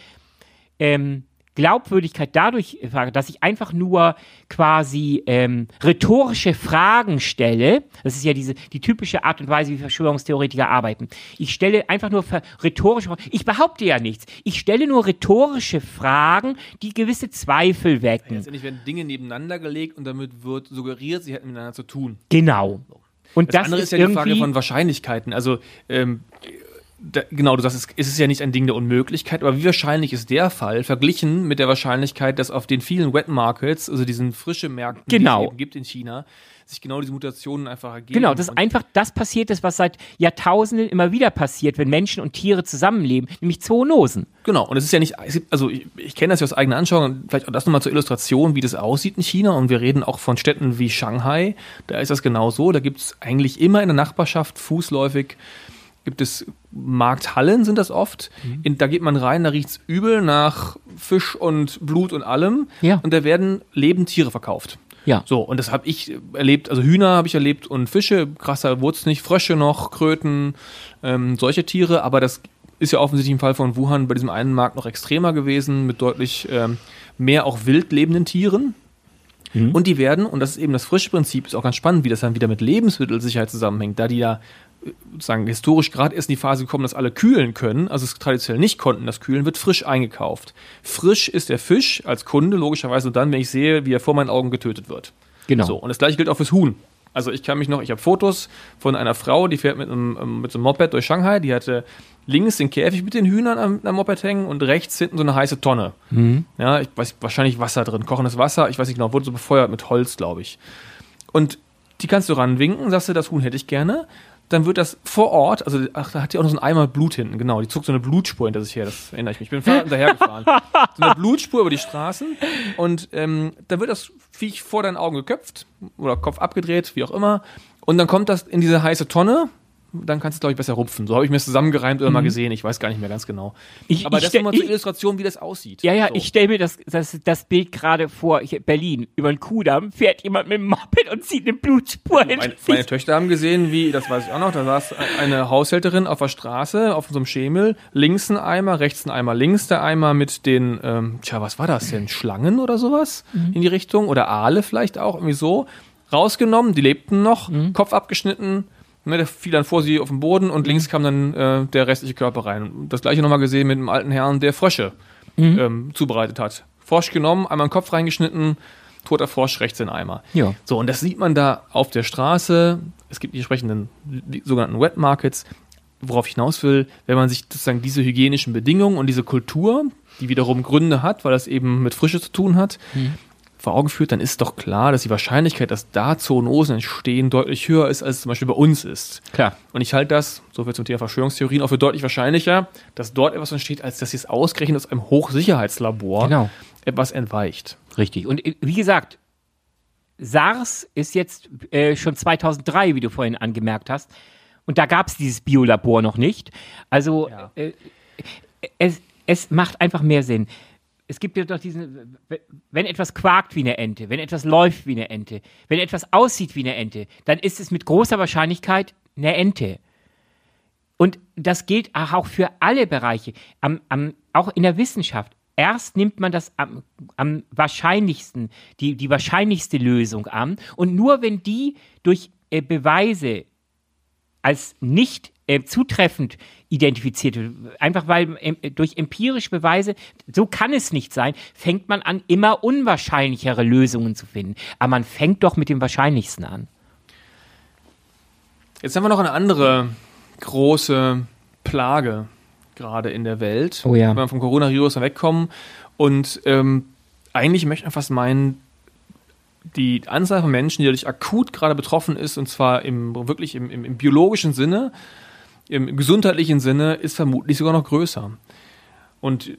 ähm, Glaubwürdigkeit dadurch frage, dass ich einfach nur quasi ähm, rhetorische Fragen stelle. Das ist ja diese die typische Art und Weise, wie Verschwörungstheoretiker arbeiten. Ich stelle einfach nur rhetorische Fragen. Ich behaupte ja nichts. Ich stelle nur rhetorische Fragen, die gewisse Zweifel wecken. Letztendlich werden Dinge nebeneinander gelegt und damit wird suggeriert, sie hätten miteinander zu tun. Genau. Und Das, das, andere ist ist ja die Frage von Wahrscheinlichkeiten. Also, ähm, da, genau, du sagst, es, es ist ja nicht ein Ding der Unmöglichkeit, aber wie wahrscheinlich ist der Fall verglichen mit der Wahrscheinlichkeit, dass auf den vielen Wet Markets, also diesen frische Märkten, Genau. die es eben gibt in China, sich genau diese Mutationen einfach ergeben. Genau, das ist einfach das passiert ist, was seit Jahrtausenden immer wieder passiert, wenn Menschen und Tiere zusammenleben, nämlich Zoonosen. Genau, und es ist ja nicht, also ich, ich kenne das ja aus eigener Anschauung, vielleicht auch das nochmal zur Illustration, wie das aussieht in China. Und wir reden auch von Städten wie Shanghai. Da ist das genau so. Da gibt es eigentlich immer in der Nachbarschaft fußläufig, gibt es Markthallen, sind das oft. In, da geht man rein, da riecht's übel nach Fisch und Blut und allem. Ja. Und da werden lebend Tiere verkauft. Ja. So, und das habe ich erlebt, also Hühner habe ich erlebt und Fische, krasser wurde es nicht, Frösche noch, Kröten, ähm, solche Tiere, aber das ist ja offensichtlich im Fall von Wuhan bei diesem einen Markt noch extremer gewesen, mit deutlich ähm, mehr auch wild lebenden Tieren. Und die werden, und das ist eben das frische Prinzip, ist auch ganz spannend, wie das dann wieder mit Lebensmittelsicherheit zusammenhängt, da die ja äh, sozusagen historisch gerade erst in die Phase gekommen, dass alle kühlen können, also es traditionell nicht konnten, das Kühlen wird frisch eingekauft. Frisch ist der Fisch als Kunde logischerweise nur dann, wenn ich sehe, wie er vor meinen Augen getötet wird. Genau. So, und das gleiche gilt auch fürs Huhn. Also ich kann mich noch, ich habe Fotos von einer Frau, die fährt mit einem, ähm, mit so einem Moped durch Shanghai, die hatte links den Käfig mit den Hühnern am, am Moped hängen und rechts hinten so eine heiße Tonne. Ja, ich weiß, wahrscheinlich Wasser drin, kochendes Wasser, ich weiß nicht genau, wurde so befeuert mit Holz, glaube ich. Und die kannst du ranwinken, sagst du, das Huhn hätte ich gerne. Dann wird das vor Ort, also ach, da hat die auch noch so einen Eimer Blut hinten, genau. Die zog so eine Blutspur hinter sich her, das erinnere ich mich. Ich bin hinterhergefahren. So eine Blutspur über die Straßen. Und ähm, dann wird das Viech vor deinen Augen geköpft oder Kopf abgedreht, wie auch immer. Und dann kommt das in diese heiße Tonne. Dann kannst du es, glaube ich, besser rupfen. So habe ich mir das zusammengereimt oder mal gesehen. Ich weiß gar nicht mehr ganz genau. Ich- Aber ich das ist nochmal zur Illustration, wie das aussieht. Ja, ja, so. ich stelle mir das, das, das Bild gerade vor. Ich, Berlin, über den Kudamm fährt jemand mit dem Moped und zieht eine Blutspur hinter Meine, meine Töchter haben gesehen, wie, das weiß ich auch noch, da saß eine Haushälterin auf der Straße, auf so einem Schemel, links ein Eimer, rechts ein Eimer, links der Eimer mit den, ähm, tja, was war das denn? Schlangen oder sowas in die Richtung? Oder Aale vielleicht auch, irgendwie so. Rausgenommen, die lebten noch, Kopf abgeschnitten, ne, der fiel dann vor sie auf den Boden und links kam dann äh, der restliche Körper rein. Das gleiche nochmal gesehen mit einem alten Herrn, der Frösche ähm, zubereitet hat. Frosch genommen, einmal den Kopf reingeschnitten, toter Frosch rechts in Eimer. Ja. So, und das sieht man da auf der Straße. Es gibt die entsprechenden die sogenannten Wet Markets. Worauf ich hinaus will, wenn man sich sozusagen diese hygienischen Bedingungen und diese Kultur, die wiederum Gründe hat, weil das eben mit Frische zu tun hat, vor Augen führt, dann ist doch klar, dass die Wahrscheinlichkeit, dass da Zoonosen entstehen, deutlich höher ist, als es zum Beispiel bei uns ist. Klar. Und ich halte das, so viel zum Thema Verschwörungstheorien, auch für deutlich wahrscheinlicher, dass dort etwas entsteht, als dass es ausgerechnet aus einem Hochsicherheitslabor Genau. etwas entweicht. Richtig. Und äh, wie gesagt, SARS ist jetzt äh, schon 2003, wie du vorhin angemerkt hast. Und da gab es dieses Biolabor noch nicht. Also Ja. äh, es, es macht einfach mehr Sinn. Es gibt ja doch diesen, wenn etwas quakt wie eine Ente, wenn etwas läuft wie eine Ente, wenn etwas aussieht wie eine Ente, dann ist es mit großer Wahrscheinlichkeit eine Ente. Und das gilt auch für alle Bereiche, am, am, auch in der Wissenschaft. Erst nimmt man das am, am wahrscheinlichsten, die, die wahrscheinlichste Lösung an. Und nur wenn die durch äh, Beweise als nicht äh, zutreffend identifiziert wird, einfach weil ähm, durch empirische Beweise, so kann es nicht sein, fängt man an, immer unwahrscheinlichere Lösungen zu finden. Aber man fängt doch mit dem Wahrscheinlichsten an. Jetzt haben wir noch eine andere große Plage gerade in der Welt. Oh ja. Wenn wir vom Coronavirus wegkommen. Und ähm, eigentlich möchte man fast meinen, die Anzahl von Menschen, die dadurch akut gerade betroffen ist, und zwar im, wirklich im, im, im biologischen Sinne, im gesundheitlichen Sinne, ist vermutlich sogar noch größer. Und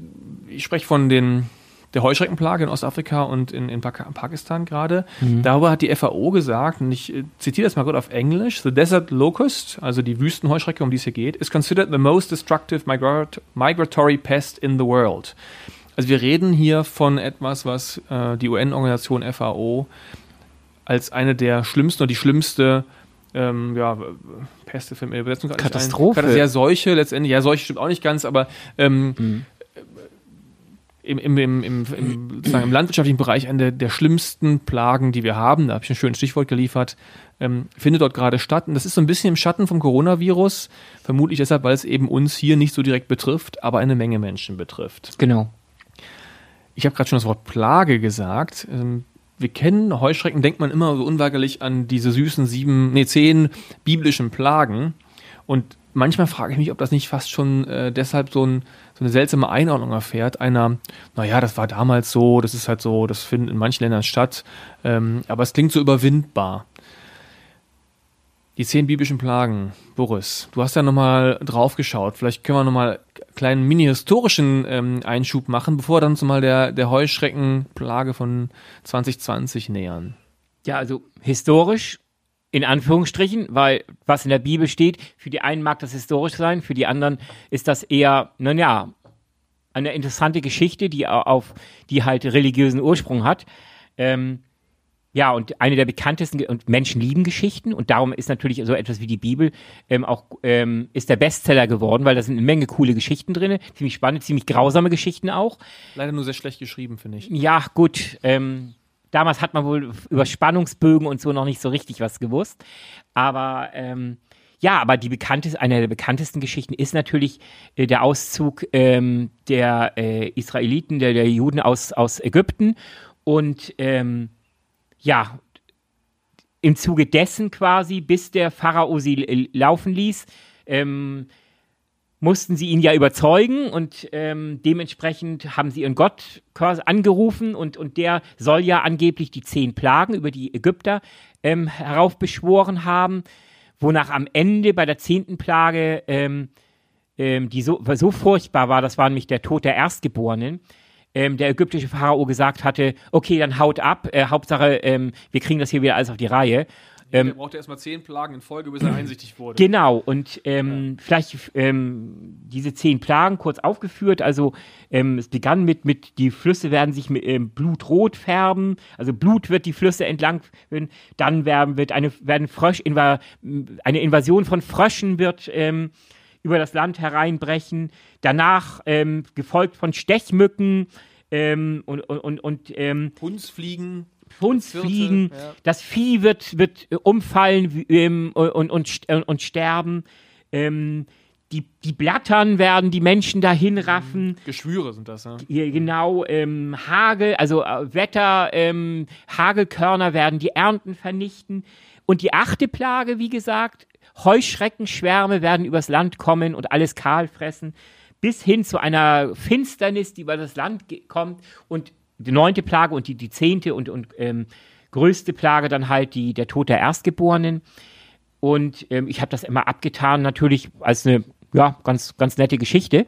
ich spreche von den, der Heuschreckenplage in Ostafrika und in, in Pak- Pakistan gerade. Darüber hat die FAO gesagt, und ich äh, zitiere das mal gut auf Englisch, The desert locust, also die Wüstenheuschrecke, um die es hier geht, is considered the most destructive migrat migratory pest in the world. Also wir reden hier von etwas, was äh, die UN-Organisation FAO als eine der schlimmsten oder die schlimmste ähm, ja, Pest für Übersetzung ein. Katastrophe. Katas- Ja, Seuche letztendlich. Ja, Seuche stimmt auch nicht ganz, aber ähm, Mhm. im, im, im, im, im, im landwirtschaftlichen Bereich eine der, der schlimmsten Plagen, die wir haben. Da habe ich ein schönes Stichwort geliefert. Ähm, findet dort gerade statt. Und das ist so ein bisschen im Schatten vom Coronavirus. Vermutlich deshalb, weil es eben uns hier nicht so direkt betrifft, aber eine Menge Menschen betrifft. Genau. Ich habe gerade schon das Wort Plage gesagt. Ähm, wir kennen Heuschrecken, denkt man immer so unweigerlich an diese süßen sieben, nee, zehn biblischen Plagen. Und manchmal frage ich mich, ob das nicht fast schon äh, deshalb so, ein, so eine seltsame Einordnung erfährt. Einer, naja, das war damals so, das ist halt so, das findet in manchen Ländern statt. Ähm, aber es klingt so überwindbar. Die zehn biblischen Plagen, Boris, du hast ja nochmal drauf geschaut. Vielleicht können wir nochmal einen kleinen mini-historischen ähm, Einschub machen, bevor wir dann zumal der, der Heuschreckenplage von 2020 nähern. Ja, also historisch in Anführungsstrichen, weil was in der Bibel steht, für die einen mag das historisch sein, für die anderen ist das eher, naja, eine interessante Geschichte, die au- auf, die halt religiösen Ursprung hat. Ähm, ja, und eine der bekanntesten und Menschen lieben Geschichten und darum ist natürlich so etwas wie die Bibel ähm, auch ähm, ist der Bestseller geworden, weil da sind eine Menge coole Geschichten drin, ziemlich spannende, ziemlich grausame Geschichten auch. Leider nur sehr schlecht geschrieben, finde ich. Ja, gut. Ähm, damals hat man wohl über Spannungsbögen und so noch nicht so richtig was gewusst. Aber ähm, ja, aber die bekannteste, eine der bekanntesten Geschichten ist natürlich äh, der Auszug ähm, der äh, Israeliten, der, der Juden aus, aus Ägypten. Und ähm, ja, im Zuge dessen quasi, bis der Pharao sie laufen ließ, ähm, mussten sie ihn ja überzeugen und ähm, dementsprechend haben sie ihren Gott angerufen und, und der soll ja angeblich die zehn Plagen über die Ägypter ähm, heraufbeschworen haben, wonach am Ende bei der zehnten Plage, ähm, ähm, die so, so furchtbar war, das war nämlich der Tod der Erstgeborenen, ähm, der ägyptische Pharao gesagt hatte, okay, dann haut ab, äh, Hauptsache, ähm, wir kriegen das hier wieder alles auf die Reihe. Ähm, er brauchte erstmal zehn Plagen in Folge, bis er einsichtig wurde. Genau, und ähm, vielleicht ähm, diese zehn Plagen kurz aufgeführt. Also ähm, es begann mit, mit die Flüsse werden sich mit ähm, Blutrot färben, also Blut wird die Flüsse entlang, dann werden, wird eine, werden Frösch, eine Invasion von Fröschen wird ähm, über das Land hereinbrechen. Danach ähm, gefolgt von Stechmücken ähm, und, und, und, ähm, Hundsfliegen. Hundsfliegen, ja. das Vieh wird, wird äh, umfallen ähm, und, und, äh, und sterben. Ähm, die, die Blattern werden die Menschen dahin raffen. Geschwüre sind das, ja. Genau ähm, Hagel, also äh, Wetter, ähm, Hagelkörner werden die Ernten vernichten. Und die achte Plage, wie gesagt, Heuschreckenschwärme werden übers Land kommen und alles kahl fressen, bis hin zu einer Finsternis, die über das Land kommt und die neunte Plage und die, die zehnte und, und ähm, größte Plage dann halt die, der Tod der Erstgeborenen. Und ähm, ich habe das immer abgetan, natürlich als eine ja, ganz, ganz nette Geschichte.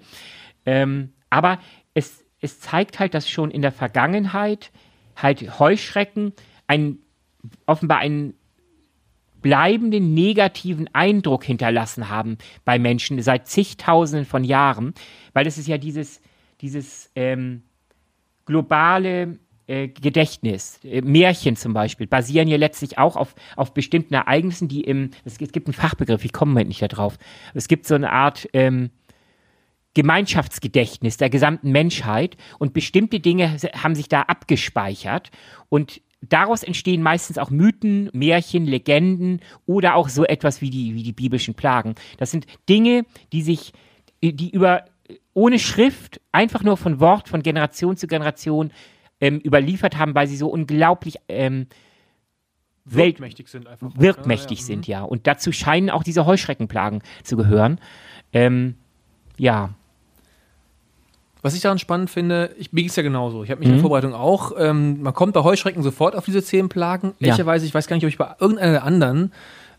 Ähm, aber es, es zeigt halt, dass schon in der Vergangenheit halt Heuschrecken ein, offenbar einen bleibenden negativen Eindruck hinterlassen haben bei Menschen seit zigtausenden von Jahren, weil das ist ja dieses, dieses ähm, globale äh, Gedächtnis, äh, Märchen zum Beispiel, basieren ja letztlich auch auf, auf bestimmten Ereignissen, die im, es, es gibt einen Fachbegriff, ich komme nicht darauf, es gibt so eine Art ähm, Gemeinschaftsgedächtnis der gesamten Menschheit und bestimmte Dinge haben sich da abgespeichert und daraus entstehen meistens auch Mythen, Märchen, Legenden oder auch so etwas wie die, wie die biblischen Plagen. Das sind Dinge, die sich, die über, ohne Schrift, einfach nur von Wort, von Generation zu Generation ähm, überliefert haben, weil sie so unglaublich ähm, wirkmächtig sind. Einfach wirkmächtig ja, ja. sind, ja. Und dazu scheinen auch diese Heuschreckenplagen zu gehören. Ähm, ja. Was ich daran spannend finde, ich, ging es ja genauso. Ich habe mich mhm. in der mhm. Vorbereitung auch, ähm, man kommt bei Heuschrecken sofort auf diese zehn Plagen. Ja. Ehrlicherweise, ich weiß gar nicht, ob ich bei irgendeiner der anderen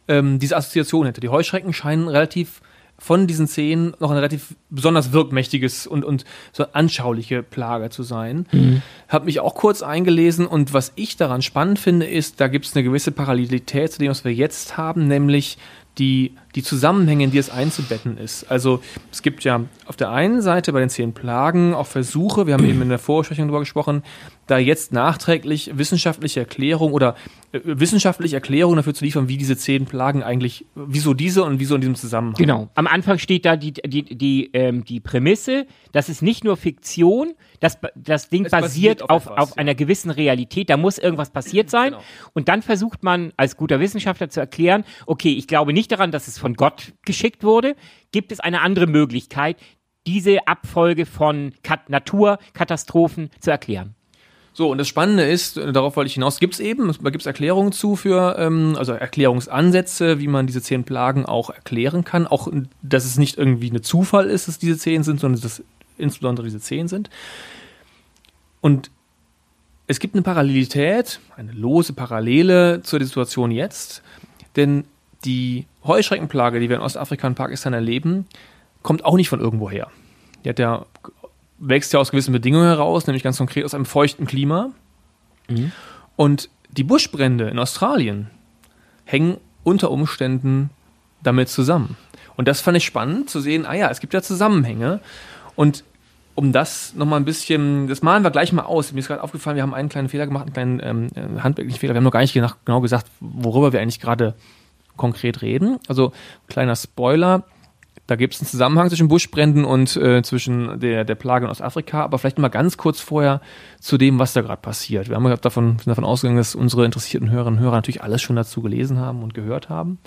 ähm, diese Assoziation hätte. Die Heuschrecken scheinen relativ von diesen Szenen noch ein relativ besonders wirkmächtiges und, und so anschauliche Plage zu sein. Mhm. Habe mich auch kurz eingelesen und was ich daran spannend finde, ist, da gibt es eine gewisse Parallelität zu dem, was wir jetzt haben, nämlich die, die Zusammenhänge, in die es einzubetten ist. Also es gibt ja auf der einen Seite bei den zehn Plagen auch Versuche, wir haben eben in der Vorbesprechung darüber gesprochen, da jetzt nachträglich wissenschaftliche Erklärung oder äh, wissenschaftliche Erklärung dafür zu liefern, wie diese zehn Plagen eigentlich, wieso diese und wieso in diesem Zusammenhang. Genau. Am Anfang steht da die, die, die, ähm, die Prämisse, das ist nicht nur Fiktion, das, das Ding basiert, basiert, auf, auf, etwas, auf ja. einer gewissen Realität, da muss irgendwas passiert sein. Genau. Und dann versucht man als guter Wissenschaftler zu erklären, okay, ich glaube nicht daran, dass es von Gott geschickt wurde. Gibt es eine andere Möglichkeit, diese Abfolge von Kat Naturkatastrophen zu erklären? So, und das Spannende ist, äh, darauf wollte ich hinaus, gibt es eben, da gibt es Erklärungen zu für, ähm, also Erklärungsansätze, wie man diese zehn Plagen auch erklären kann. Auch, dass es nicht irgendwie ein Zufall ist, dass diese zehn sind, sondern dass es insbesondere diese zehn sind. Und es gibt eine Parallelität, eine lose Parallele zur Situation jetzt, denn die Heuschreckenplage, die wir in Ostafrika und Pakistan erleben, kommt auch nicht von irgendwoher. Die hat ja wächst ja aus gewissen Bedingungen heraus, nämlich ganz konkret aus einem feuchten Klima. Mhm. Und die Buschbrände in Australien hängen unter Umständen damit zusammen. Und das fand ich spannend zu sehen, ah ja, es gibt ja Zusammenhänge. Und um das nochmal ein bisschen, das malen wir gleich mal aus. Mir ist gerade aufgefallen, wir haben einen kleinen Fehler gemacht, einen kleinen ähm, handwerklichen Fehler. Wir haben noch gar nicht genau gesagt, worüber wir eigentlich gerade konkret reden. Also kleiner Spoiler, da gibt es einen Zusammenhang zwischen Buschbränden und äh, zwischen der, der Plage in Ostafrika, aber vielleicht mal ganz kurz vorher zu dem, was da gerade passiert. Wir haben davon, sind davon ausgegangen, dass unsere interessierten Hörerinnen und Hörer natürlich alles schon dazu gelesen haben und gehört haben.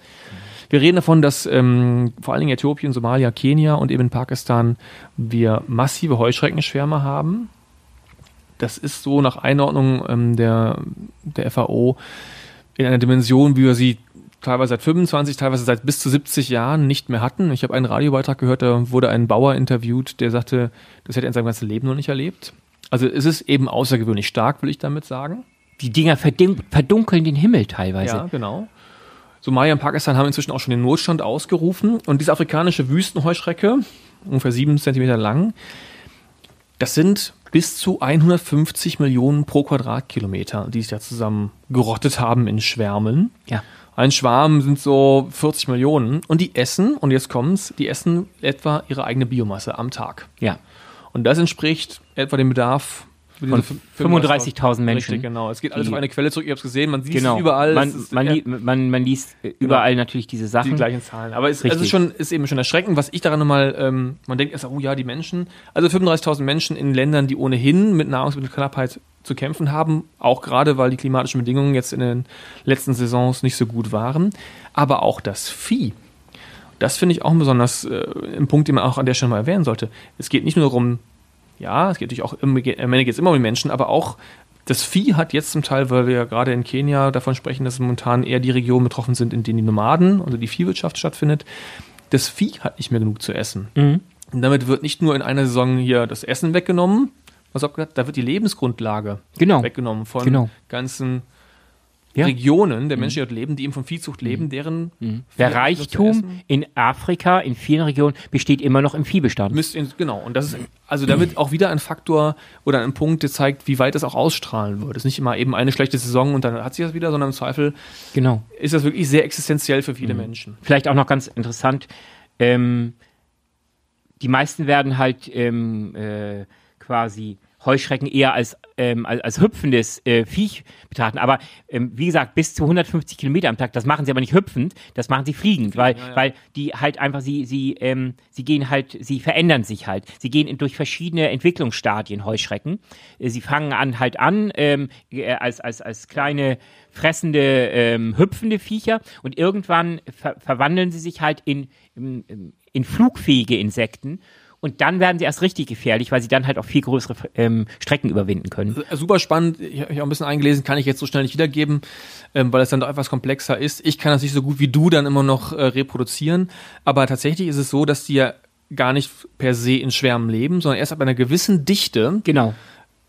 Wir reden davon, dass ähm, vor allen Dingen Äthiopien, Somalia, Kenia und eben in Pakistan wir massive Heuschreckenschwärme haben. Das ist so nach Einordnung ähm, der, der FAO in einer Dimension, wie wir sie teilweise seit 25, teilweise seit bis zu 70 Jahren nicht mehr hatten. Ich habe einen Radiobeitrag gehört, da wurde ein Bauer interviewt, der sagte, das hätte er in seinem ganzen Leben noch nicht erlebt. Also es ist eben außergewöhnlich stark, will ich damit sagen. Die Dinger verdunkeln den Himmel teilweise. Ja, genau. Somalia und Pakistan haben inzwischen auch schon den Notstand ausgerufen. Und diese afrikanische Wüstenheuschrecke, ungefähr sieben Zentimeter lang, das sind bis zu 150 Millionen pro Quadratkilometer, die sich da zusammen gerottet haben in Schwärmen. Ja. Ein Schwarm sind so 40 Millionen und die essen, und jetzt kommt's, die essen etwa ihre eigene Biomasse am Tag. Ja. Und das entspricht etwa dem Bedarf 35.000 Menschen. Richtig, genau. Es geht alles auf eine Quelle zurück. Ihr habt es gesehen, man sieht genau. es überall. Man, ist, man, li man, man, liest überall genau. natürlich diese Sachen. Die gleichen Zahlen. Aber es, es, ist, schon, ist eben schon erschreckend, was ich daran nochmal, ähm, man denkt erst, oh ja, die Menschen, also 35.000 Menschen in Ländern, die ohnehin mit Nahrungsmittelknappheit zu kämpfen haben, auch gerade weil die klimatischen Bedingungen jetzt in den letzten Saisons nicht so gut waren. Aber auch das Vieh. Das finde ich auch besonders äh, ein Punkt, den man auch an der Stelle mal erwähnen sollte. Es geht nicht nur darum, ja, es geht natürlich auch, am Ende geht es immer um die Menschen, aber auch das Vieh hat jetzt zum Teil, weil wir ja gerade in Kenia davon sprechen, dass momentan eher die Regionen betroffen sind, in denen die Nomaden, also die Viehwirtschaft stattfindet. Das Vieh hat nicht mehr genug zu essen. Mhm. Und damit wird nicht nur in einer Saison hier das Essen weggenommen, was auch gesagt, da wird die Lebensgrundlage Genau. weggenommen von Genau. ganzen Ja. Regionen der Menschen, die dort leben, die eben von Viehzucht leben, deren Der Vieh- Reichtum in Afrika, in vielen Regionen, besteht immer noch im Viehbestand. müsste in, genau und das ist also damit auch wieder ein Faktor oder ein Punkt, der zeigt, wie weit das auch ausstrahlen wird. Es ist nicht immer eben eine schlechte Saison und dann hat sich das wieder, sondern im Zweifel Genau. ist das wirklich sehr existenziell für Mhm. viele Menschen. Vielleicht auch noch ganz interessant, ähm, die meisten werden halt ähm, äh, quasi Heuschrecken eher als, ähm, als, als hüpfendes äh, Viech betrachten. Aber ähm, wie gesagt, bis zu 150 Kilometer am Tag, das machen sie aber nicht hüpfend, das machen sie fliegend, weil, ja, ja. weil die halt einfach, sie, sie, ähm, sie gehen halt, sie verändern sich halt. Sie gehen in, durch verschiedene Entwicklungsstadien, Heuschrecken. Äh, Sie fangen an halt an ähm, äh, als, als, als kleine fressende, ähm, hüpfende Viecher und irgendwann ver verwandeln sie sich halt in, in, in flugfähige Insekten und dann werden sie erst richtig gefährlich, weil sie dann halt auch viel größere ähm, Strecken überwinden können. Äh, Super spannend, ich habe mich auch ein bisschen eingelesen, kann ich jetzt so schnell nicht wiedergeben, ähm, weil es dann doch etwas komplexer ist. Ich kann das nicht so gut wie du dann immer noch äh, reproduzieren, aber tatsächlich ist es so, dass die ja gar nicht per se in Schwärmen leben, sondern erst ab einer gewissen Dichte Genau,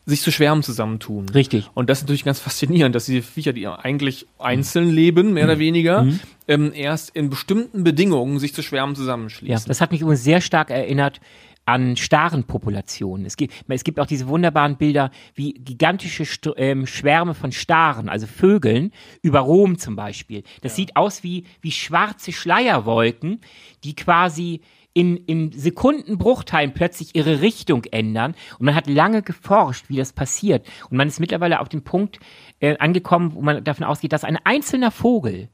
sich zu Schwärmen zusammentun. richtig. Und das ist natürlich ganz faszinierend, dass diese Viecher, die ja eigentlich einzeln leben, mehr oder weniger, ähm, erst in bestimmten Bedingungen sich zu Schwärmen Ja, zusammenschließen. das hat mich übrigens sehr stark erinnert an Starenpopulationen. Es gibt, es gibt auch diese wunderbaren Bilder, wie gigantische St ähm, Schwärme von Staren, also Vögeln, über Rom zum Beispiel. Das sieht aus wie, wie schwarze Schleierwolken, die quasi in, in Sekundenbruchteilen plötzlich ihre Richtung ändern. Und man hat lange geforscht, wie das passiert. Und man ist mittlerweile auf dem Punkt äh, angekommen, wo man davon ausgeht, dass ein einzelner Vogel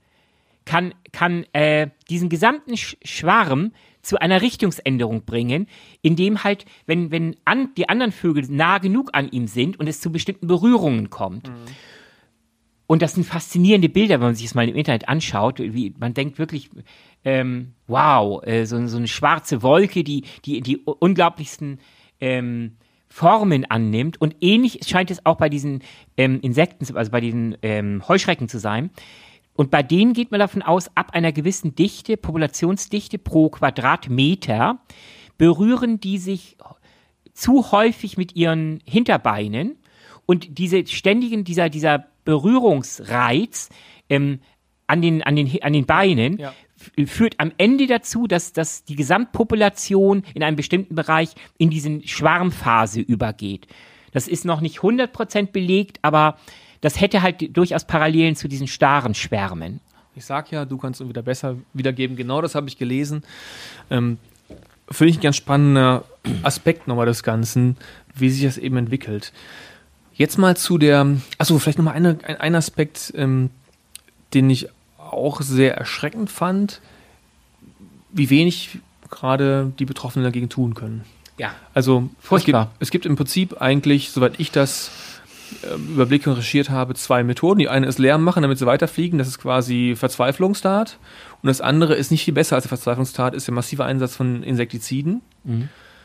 kann, kann äh, diesen gesamten Sch Schwarm zu einer Richtungsänderung bringen, indem halt, wenn, wenn an, die anderen Vögel nah genug an ihm sind und es zu bestimmten Berührungen kommt. Und das sind faszinierende Bilder, wenn man sich das mal im Internet anschaut. Wie, man denkt wirklich, ähm, wow, äh, so, so eine schwarze Wolke, die die, die unglaublichsten ähm, Formen annimmt. Und ähnlich scheint es auch bei diesen ähm, Insekten, also bei diesen ähm, Heuschrecken zu sein. Und bei denen geht man davon aus, ab einer gewissen Dichte, Populationsdichte pro Quadratmeter, berühren die sich zu häufig mit ihren Hinterbeinen und diese ständigen, dieser, dieser Berührungsreiz ähm, an, den, an, den, an den Beinen Ja. führt am Ende dazu, dass, dass die Gesamtpopulation in einem bestimmten Bereich in diesen Schwarmphase übergeht. Das ist noch nicht 100% belegt, aber das hätte halt durchaus Parallelen zu diesen starren Schwärmen. Ich sag ja, du kannst es wieder besser wiedergeben. Genau das habe ich gelesen. Ähm, Finde ich ein ganz spannender Aspekt nochmal des Ganzen, wie sich das eben entwickelt. Jetzt mal zu der, achso, vielleicht nochmal eine, ein, ein Aspekt, ähm, den ich auch sehr erschreckend fand, wie wenig gerade die Betroffenen dagegen tun können. Ja. Also es gibt, es gibt im Prinzip eigentlich, soweit ich das ähm, überblicke und recherchiert habe, zwei Methoden. Die eine ist Lärm machen, damit sie weiterfliegen. Das ist quasi Verzweiflungstat. Und das andere ist nicht viel besser als der Verzweiflungstat, ist der massive Einsatz von Insektiziden.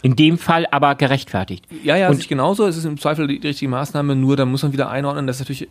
In dem Fall aber gerechtfertigt. Ja, ja, Und- sich genauso. Es ist im Zweifel die richtige Maßnahme, nur da muss man wieder einordnen, das ist natürlich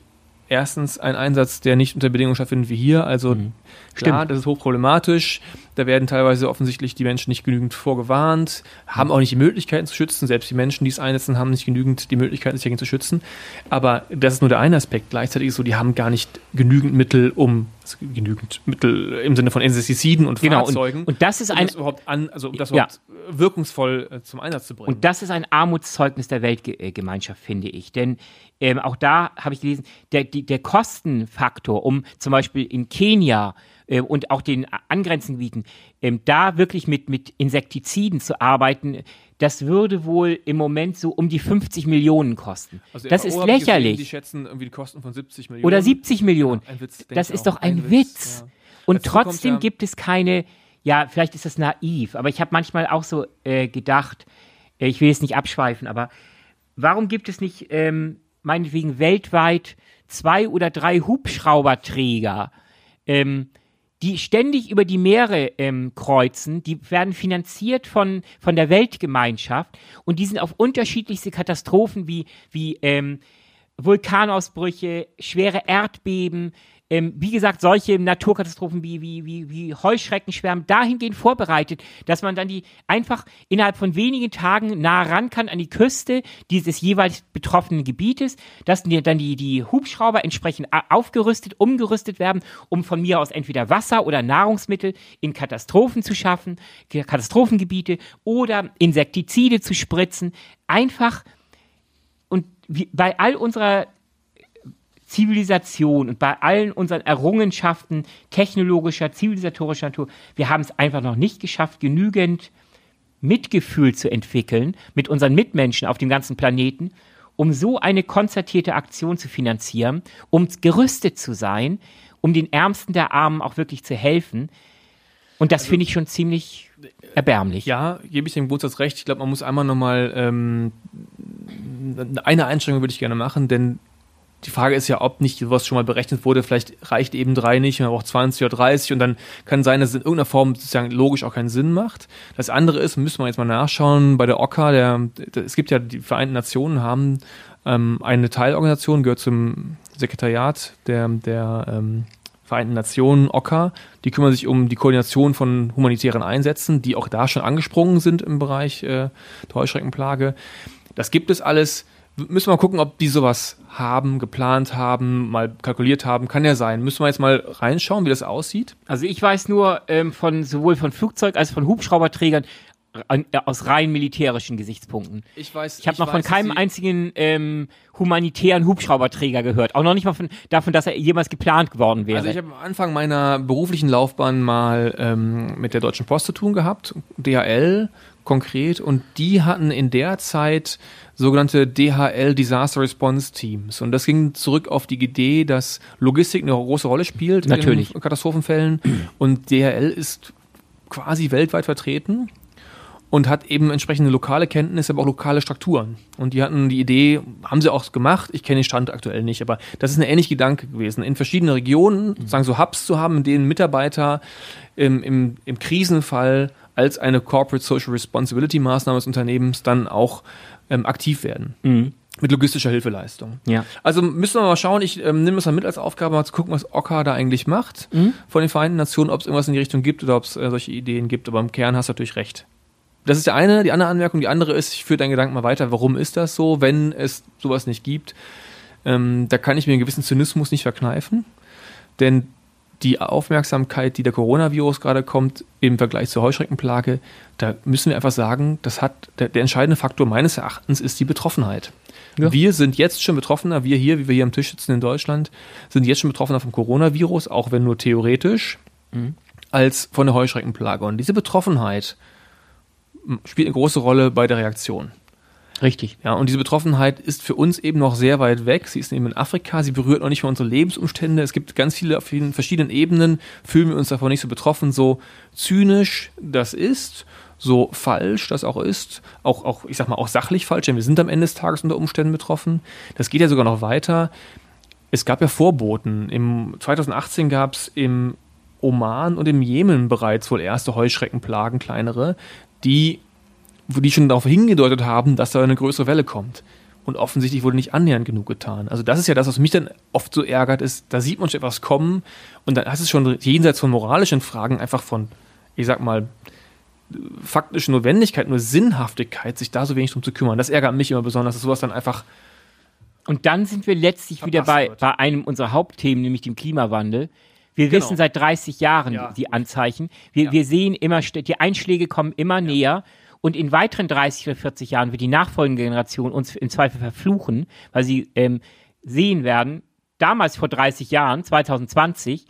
erstens ein Einsatz, der nicht unter Bedingungen stattfindet wie hier. Also klar, Mhm. Stimmt. das ist hochproblematisch. Da werden teilweise offensichtlich die Menschen nicht genügend vorgewarnt, haben auch nicht die Möglichkeiten zu schützen. Selbst die Menschen, die es einsetzen, haben nicht genügend die Möglichkeiten, sich dagegen zu schützen. Aber das ist nur der eine Aspekt. Gleichzeitig ist es so, die haben gar nicht genügend Mittel, um also genügend Mittel im Sinne von Insektiziden und Genau, und, Fahrzeugen, und das ist um ein das überhaupt an, also um das Ja. Wirkungsvoll äh, zum Einsatz zu bringen. Und das ist ein Armutszeugnis der Weltgemeinschaft, finde ich. Denn ähm, auch da habe ich gelesen, der, die, der Kostenfaktor, um zum Beispiel in Kenia äh, und auch den angrenzenden Gebieten, ähm, da wirklich mit, mit Insektiziden zu arbeiten, das würde wohl im Moment so um die 50 Millionen kosten. Also das ist lächerlich. Gesehen, die schätzen irgendwie die Kosten von 70 Millionen. Oder 70 Millionen. Ein Witz, das ist doch ein, Ein Witz. Witz, ja. Und kommt trotzdem ja- gibt es keine, ja, vielleicht ist das naiv, aber ich habe manchmal auch so äh, gedacht, äh, ich will jetzt nicht abschweifen, aber warum gibt es nicht ähm, meinetwegen weltweit zwei oder drei Hubschrauberträger, ähm, die ständig über die Meere ähm, kreuzen, die werden finanziert von, von der Weltgemeinschaft und die sind auf unterschiedlichste Katastrophen wie, wie ähm, Vulkanausbrüche, schwere Erdbeben, ähm, wie gesagt, solche Naturkatastrophen wie, wie, wie, wie Heuschreckenschwärmen dahingehend vorbereitet, dass man dann die einfach innerhalb von wenigen Tagen nah ran kann an die Küste dieses jeweils betroffenen Gebietes, dass dann die, die Hubschrauber entsprechend aufgerüstet, umgerüstet werden, um von mir aus entweder Wasser oder Nahrungsmittel in Katastrophen zu schaffen, Katastrophengebiete oder Insektizide zu spritzen. Einfach und wie, bei all unserer Zivilisation und bei allen unseren Errungenschaften technologischer, zivilisatorischer Natur, wir haben es einfach noch nicht geschafft, genügend Mitgefühl zu entwickeln mit unseren Mitmenschen auf dem ganzen Planeten, um so eine konzertierte Aktion zu finanzieren, um gerüstet zu sein, um den Ärmsten der Armen auch wirklich zu helfen. Und das also, finde ich schon ziemlich erbärmlich. Ja, gebe ich dem Grundsatz recht. Ich glaube, man muss einmal nochmal ähm, eine Einschränkung würde ich gerne machen, denn die Frage ist ja, ob nicht sowas schon mal berechnet wurde. Vielleicht reicht eben drei nicht, man braucht 20 oder 30 und dann kann sein, dass es in irgendeiner Form sozusagen logisch auch keinen Sinn macht. Das andere ist, müssen wir jetzt mal nachschauen, bei der OCCA, der, der es gibt ja, die Vereinten Nationen haben ähm, eine Teilorganisation, gehört zum Sekretariat der, der ähm, Vereinten Nationen, OCCA, die kümmern sich um die Koordination von humanitären Einsätzen, die auch da schon angesprungen sind im Bereich äh, Heuschreckenplage. Das gibt es alles müssen wir mal gucken, ob die sowas haben, geplant haben, mal kalkuliert haben. Kann ja sein. Müssen wir jetzt mal reinschauen, wie das aussieht? Also ich weiß nur ähm, von sowohl von Flugzeug als von Hubschrauberträgern an, äh, aus rein militärischen Gesichtspunkten. Ich weiß. Ich habe noch weiß, von keinem einzigen ähm, humanitären Hubschrauberträger gehört. Auch noch nicht mal von, davon, dass er jemals geplant geworden wäre. Also ich habe am Anfang meiner beruflichen Laufbahn mal ähm, mit der Deutschen Post zu tun gehabt, DHL konkret, und die hatten in der Zeit sogenannte DHL Disaster Response Teams. Und das ging zurück auf die Idee, dass Logistik eine große Rolle spielt Natürlich. in Katastrophenfällen. Und DHL ist quasi weltweit vertreten und hat eben entsprechende lokale Kenntnisse, aber auch lokale Strukturen. Und die hatten die Idee, haben sie auch gemacht, ich kenne den Stand aktuell nicht, aber das ist ein ähnlicher Gedanke gewesen, in verschiedenen Regionen, sozusagen so Hubs zu haben, in denen Mitarbeiter im, im, im Krisenfall als eine Corporate Social Responsibility Maßnahme des Unternehmens dann auch ähm, aktiv werden. Mhm. Mit logistischer Hilfeleistung. Ja. Also müssen wir mal schauen, ich ähm, nehme es mal mit als Aufgabe, mal zu gucken, was OCCA da eigentlich macht mhm. von den Vereinten Nationen, ob es irgendwas in die Richtung gibt oder ob es äh, solche Ideen gibt. Aber im Kern hast du natürlich recht. Das ist der eine, die andere Anmerkung. Die andere ist, ich führe deinen Gedanken mal weiter, warum ist das so, wenn es sowas nicht gibt? Ähm, da kann ich mir einen gewissen Zynismus nicht verkneifen. Denn die Aufmerksamkeit, die der Coronavirus gerade kommt, im Vergleich zur Heuschreckenplage, da müssen wir einfach sagen, das hat der, der entscheidende Faktor meines Erachtens ist die Betroffenheit. Ja. Wir sind jetzt schon betroffener, wir hier, wie wir hier am Tisch sitzen in Deutschland, sind jetzt schon betroffener vom Coronavirus, auch wenn nur theoretisch, mhm. als von der Heuschreckenplage. Und diese Betroffenheit spielt eine große Rolle bei der Reaktion. Richtig. Ja, und diese Betroffenheit ist für uns eben noch sehr weit weg. Sie ist eben in Afrika, sie berührt noch nicht mal unsere Lebensumstände. Es gibt ganz viele auf vielen verschiedenen Ebenen, fühlen wir uns davon nicht so betroffen, so zynisch das ist, so falsch das auch ist, auch, auch, ich sag mal, auch sachlich falsch, denn wir sind am Ende des Tages unter Umständen betroffen. Das geht ja sogar noch weiter. Es gab ja Vorboten. Im 2018 gab es im Oman und im Jemen bereits wohl erste Heuschreckenplagen, kleinere, die wo die schon darauf hingedeutet haben, dass da eine größere Welle kommt. Und offensichtlich wurde nicht annähernd genug getan. Also das ist ja das, was mich dann oft so ärgert, ist, da sieht man schon etwas kommen und dann hast es schon jenseits von moralischen Fragen einfach von, ich sag mal, faktische Notwendigkeit, nur Sinnhaftigkeit, sich da so wenig drum zu kümmern. Das ärgert mich immer besonders, dass sowas dann einfach. Und dann sind wir letztlich wieder bei, bei einem unserer Hauptthemen, nämlich dem Klimawandel. Wir genau. wissen seit 30 Jahren ja. die Anzeichen. Wir, ja. wir sehen immer, die Einschläge kommen immer ja. näher. Und in weiteren 30 oder 40 Jahren wird die nachfolgende Generation uns im Zweifel verfluchen, weil sie ähm, sehen werden, damals vor 30 Jahren, 2020,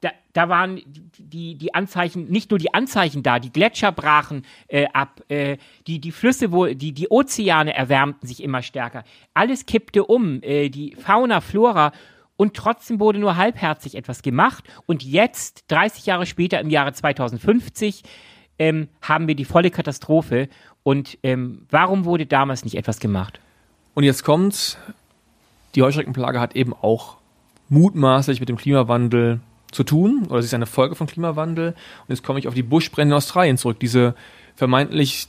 da, da waren die, die Anzeichen, nicht nur die Anzeichen da, die Gletscher brachen äh, ab, äh, die, die Flüsse, wo, die, die Ozeane erwärmten sich immer stärker. Alles kippte um, äh, die Fauna, Flora und trotzdem wurde nur halbherzig etwas gemacht. Und jetzt, 30 Jahre später, im Jahre 2050, ähm, haben wir die volle Katastrophe. Und ähm, warum wurde damals nicht etwas gemacht? Und jetzt kommt, die Heuschreckenplage hat eben auch mutmaßlich mit dem Klimawandel zu tun, oder sie ist eine Folge von Klimawandel. Und jetzt komme ich auf die Buschbrände in Australien zurück, diese vermeintlich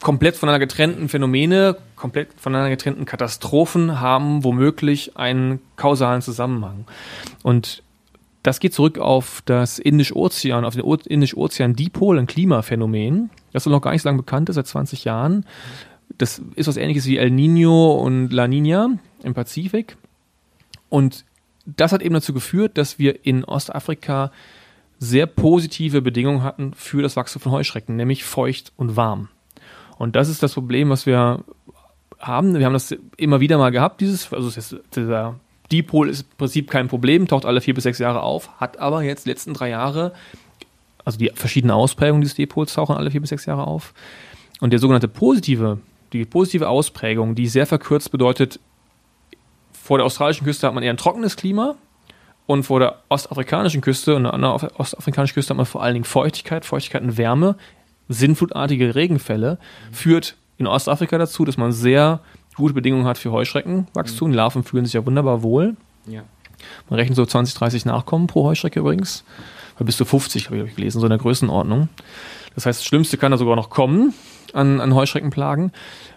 komplett voneinander getrennten Phänomene, komplett voneinander getrennten Katastrophen haben womöglich einen kausalen Zusammenhang. Und das geht zurück auf das Indische Ozean, auf den Indische Ozean Dipol, ein Klimaphänomen, das noch gar nicht so lange bekannt ist, seit 20 Jahren. Das ist was ähnliches wie El Nino und La Nina im Pazifik. Und das hat eben dazu geführt, dass wir in Ostafrika sehr positive Bedingungen hatten für das Wachstum von Heuschrecken, nämlich feucht und warm. Und das ist das Problem, was wir haben. Wir haben das immer wieder mal gehabt, dieses, also dieser Dipol ist im Prinzip kein Problem, taucht alle vier bis sechs Jahre auf, hat aber jetzt die letzten drei Jahre, also die verschiedenen Ausprägungen dieses Dipols tauchen alle vier bis sechs Jahre auf. Und der sogenannte positive, die positive Ausprägung, die sehr verkürzt bedeutet, vor der australischen Küste hat man eher ein trockenes Klima, und vor der ostafrikanischen Küste und an der ostafrikanischen Küste hat man vor allen Dingen Feuchtigkeit, Feuchtigkeit und Wärme, sinnflutartige Regenfälle, führt in Ostafrika dazu, dass man sehr gute Bedingungen hat für Heuschreckenwachstum. Mhm. Larven fühlen sich ja wunderbar wohl. Ja. Man rechnet so 20, 30 Nachkommen pro Heuschrecke übrigens. Bis zu 50 habe ich gelesen, so in der Größenordnung. Das heißt, das Schlimmste kann da sogar noch kommen an, an Heuschreckenplagen.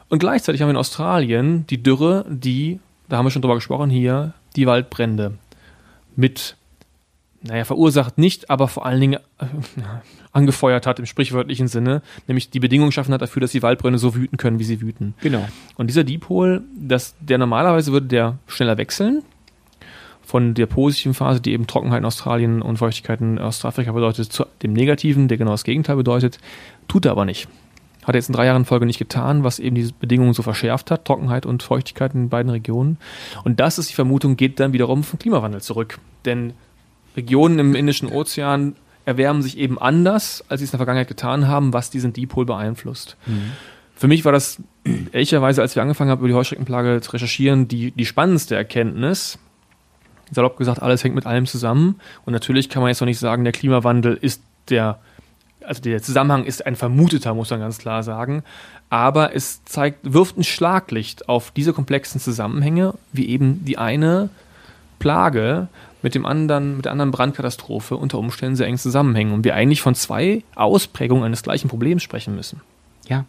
Und gleichzeitig haben wir in Australien die Dürre, die, da haben wir schon drüber gesprochen hier, die Waldbrände mit, naja, verursacht nicht, aber vor allen Dingen äh, angefeuert hat im sprichwörtlichen Sinne, nämlich die Bedingungen geschaffen hat dafür, dass die Waldbrände so wüten können, wie sie wüten. Genau. Und dieser Dipol, das, der normalerweise würde der schneller wechseln von der positiven Phase, die eben Trockenheit in Australien und Feuchtigkeit in Ostafrika bedeutet, zu dem negativen, der genau das Gegenteil bedeutet, tut er aber nicht. Hat er jetzt in drei Jahren Folge nicht getan, was eben diese Bedingungen so verschärft hat, Trockenheit und Feuchtigkeit in beiden Regionen. Und das ist die Vermutung, geht dann wiederum vom Klimawandel zurück. Denn Regionen im Indischen Ozean erwärmen sich eben anders, als sie es in der Vergangenheit getan haben, was diesen Dipol beeinflusst. Mhm. Für mich war das ehrlicherweise, als wir angefangen haben, über die Heuschreckenplage zu recherchieren, die, die spannendste Erkenntnis. Salopp gesagt, alles hängt mit allem zusammen. Und natürlich kann man jetzt noch nicht sagen, der Klimawandel ist der also der Zusammenhang ist ein vermuteter, muss man ganz klar sagen. Aber es zeigt, wirft ein Schlaglicht auf diese komplexen Zusammenhänge, wie eben die eine Plage mit dem anderen, mit der anderen Brandkatastrophe unter Umständen sehr eng zusammenhängen und wir eigentlich von zwei Ausprägungen eines gleichen Problems sprechen müssen. Ja.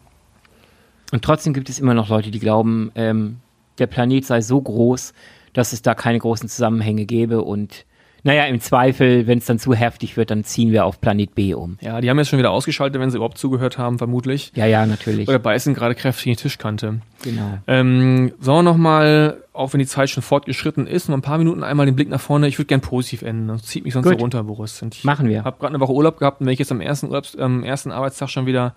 Und trotzdem gibt es immer noch Leute, die glauben, ähm, der Planet sei so groß, dass es da keine großen Zusammenhänge gäbe und naja, im Zweifel, wenn es dann zu heftig wird, dann ziehen wir auf Planet B um. Ja, die haben jetzt schon wieder ausgeschaltet, wenn sie überhaupt zugehört haben, vermutlich. Ja, ja, natürlich. Oder beißen gerade kräftig in die Tischkante. Genau. Ähm, sollen wir nochmal, auch wenn die Zeit schon fortgeschritten ist, noch ein paar Minuten einmal den Blick nach vorne. Ich würde gern positiv enden. Das zieht mich sonst Gut. so runter, Boris. Und ich Machen wir. habe gerade eine Woche Urlaub gehabt und wenn ich jetzt am ersten, Urlaubs, ähm, ersten Arbeitstag schon wieder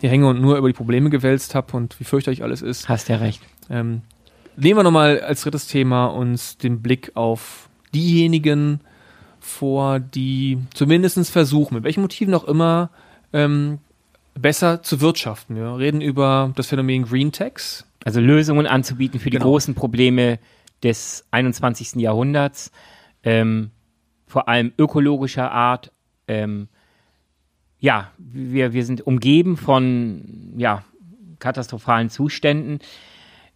hier hänge und nur über die Probleme gewälzt habe und wie fürchterlich alles ist. Hast ja recht. Ähm, nehmen wir nochmal als drittes Thema uns den Blick auf diejenigen, vor, die zumindest versuchen, mit welchen Motiven auch immer, ähm, besser zu wirtschaften. Wir reden über das Phänomen Green Tax. Also Lösungen anzubieten für die genau. großen Probleme des 21. Jahrhunderts, ähm, vor allem ökologischer Art. Ähm, ja, wir, wir sind umgeben von ja, katastrophalen Zuständen.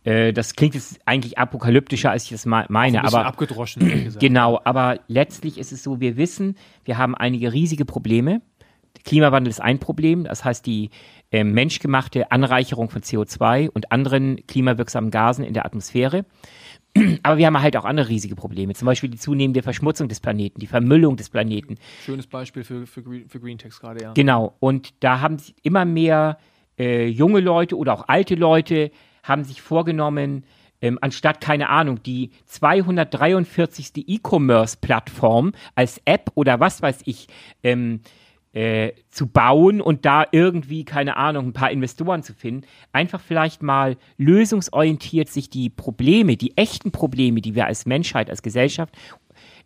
Äh, das klingt jetzt eigentlich apokalyptischer, als ich das meine. aber abgedroschen. genau, aber letztlich ist es so, wir wissen, wir haben einige riesige Probleme. Klimawandel ist ein Problem, das heißt die äh, menschgemachte Anreicherung von CO2 und anderen klimawirksamen Gasen in der Atmosphäre. Aber wir haben halt auch andere riesige Probleme, zum Beispiel die zunehmende Verschmutzung des Planeten, die Vermüllung des Planeten. Schönes Beispiel für, für, Green, für Greentext gerade, ja. Genau, und da haben immer mehr äh, junge Leute oder auch alte Leute haben sich vorgenommen, ähm, anstatt, keine Ahnung, die 243. E-Commerce-Plattform als App oder was weiß ich, ähm, äh, zu bauen und da irgendwie, keine Ahnung, ein paar Investoren zu finden, einfach vielleicht mal lösungsorientiert sich die Probleme, die echten Probleme, die wir als Menschheit, als Gesellschaft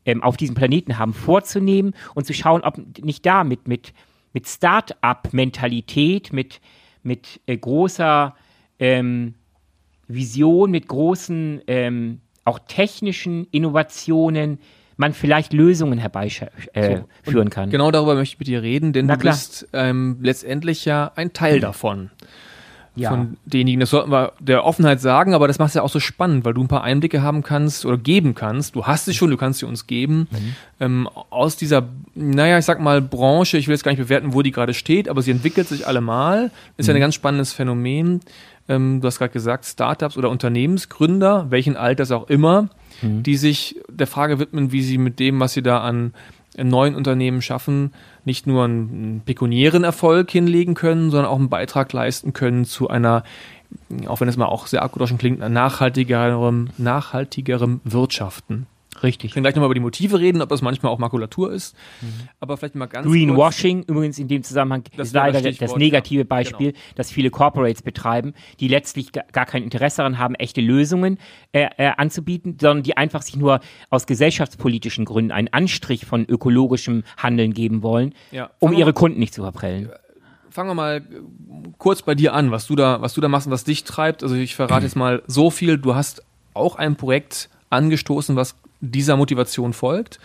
ähm, auf diesem Planeten haben, vorzunehmen und zu schauen, ob nicht da mit, mit, mit Start-up-Mentalität, mit, mit äh, großer ähm, Vision, mit großen, ähm, auch technischen Innovationen man vielleicht Lösungen herbeiführen äh, so, kann. Genau darüber möchte ich mit dir reden, denn Na du bist ähm, letztendlich ja ein Teil davon. ja. von denjenigen. Das sollten wir der Offenheit sagen, aber das macht es ja auch so spannend, weil du ein paar Einblicke haben kannst oder geben kannst. Du hast sie schon, du kannst sie uns geben. Mhm. Ähm, aus dieser, naja, ich sag mal, Branche, ich will jetzt gar nicht bewerten, wo die gerade steht, aber sie entwickelt sich allemal. Ist mhm. ja ein ganz spannendes Phänomen. Ähm, du hast gerade gesagt, Startups oder Unternehmensgründer, welchen Alters auch immer, mhm. die sich der Frage widmen, wie sie mit dem, was sie da an neuen Unternehmen schaffen, nicht nur einen pekuniären Erfolg hinlegen können, sondern auch einen Beitrag leisten können zu einer, auch wenn es mal auch sehr abgedroschen klingt, nachhaltigerem, nachhaltigerem Wirtschaften. Richtig. Wir können gleich nochmal über die Motive reden, ob das manchmal auch Makulatur ist. Mhm. Aber vielleicht mal ganz Greenwashing übrigens in dem Zusammenhang das ist leider das, das negative ja. Beispiel, genau. das viele Corporates betreiben, die letztlich gar kein Interesse daran haben, echte Lösungen äh, äh, anzubieten, sondern die einfach sich nur aus gesellschaftspolitischen Gründen einen Anstrich von ökologischem Handeln geben wollen, ja. um ihre Kunden nicht zu verprellen fangen wir mal kurz bei dir an, was du da, was du da machst und was dich treibt. Also ich verrate jetzt mal so viel. Du hast auch ein Projekt angestoßen, was dieser Motivation folgt.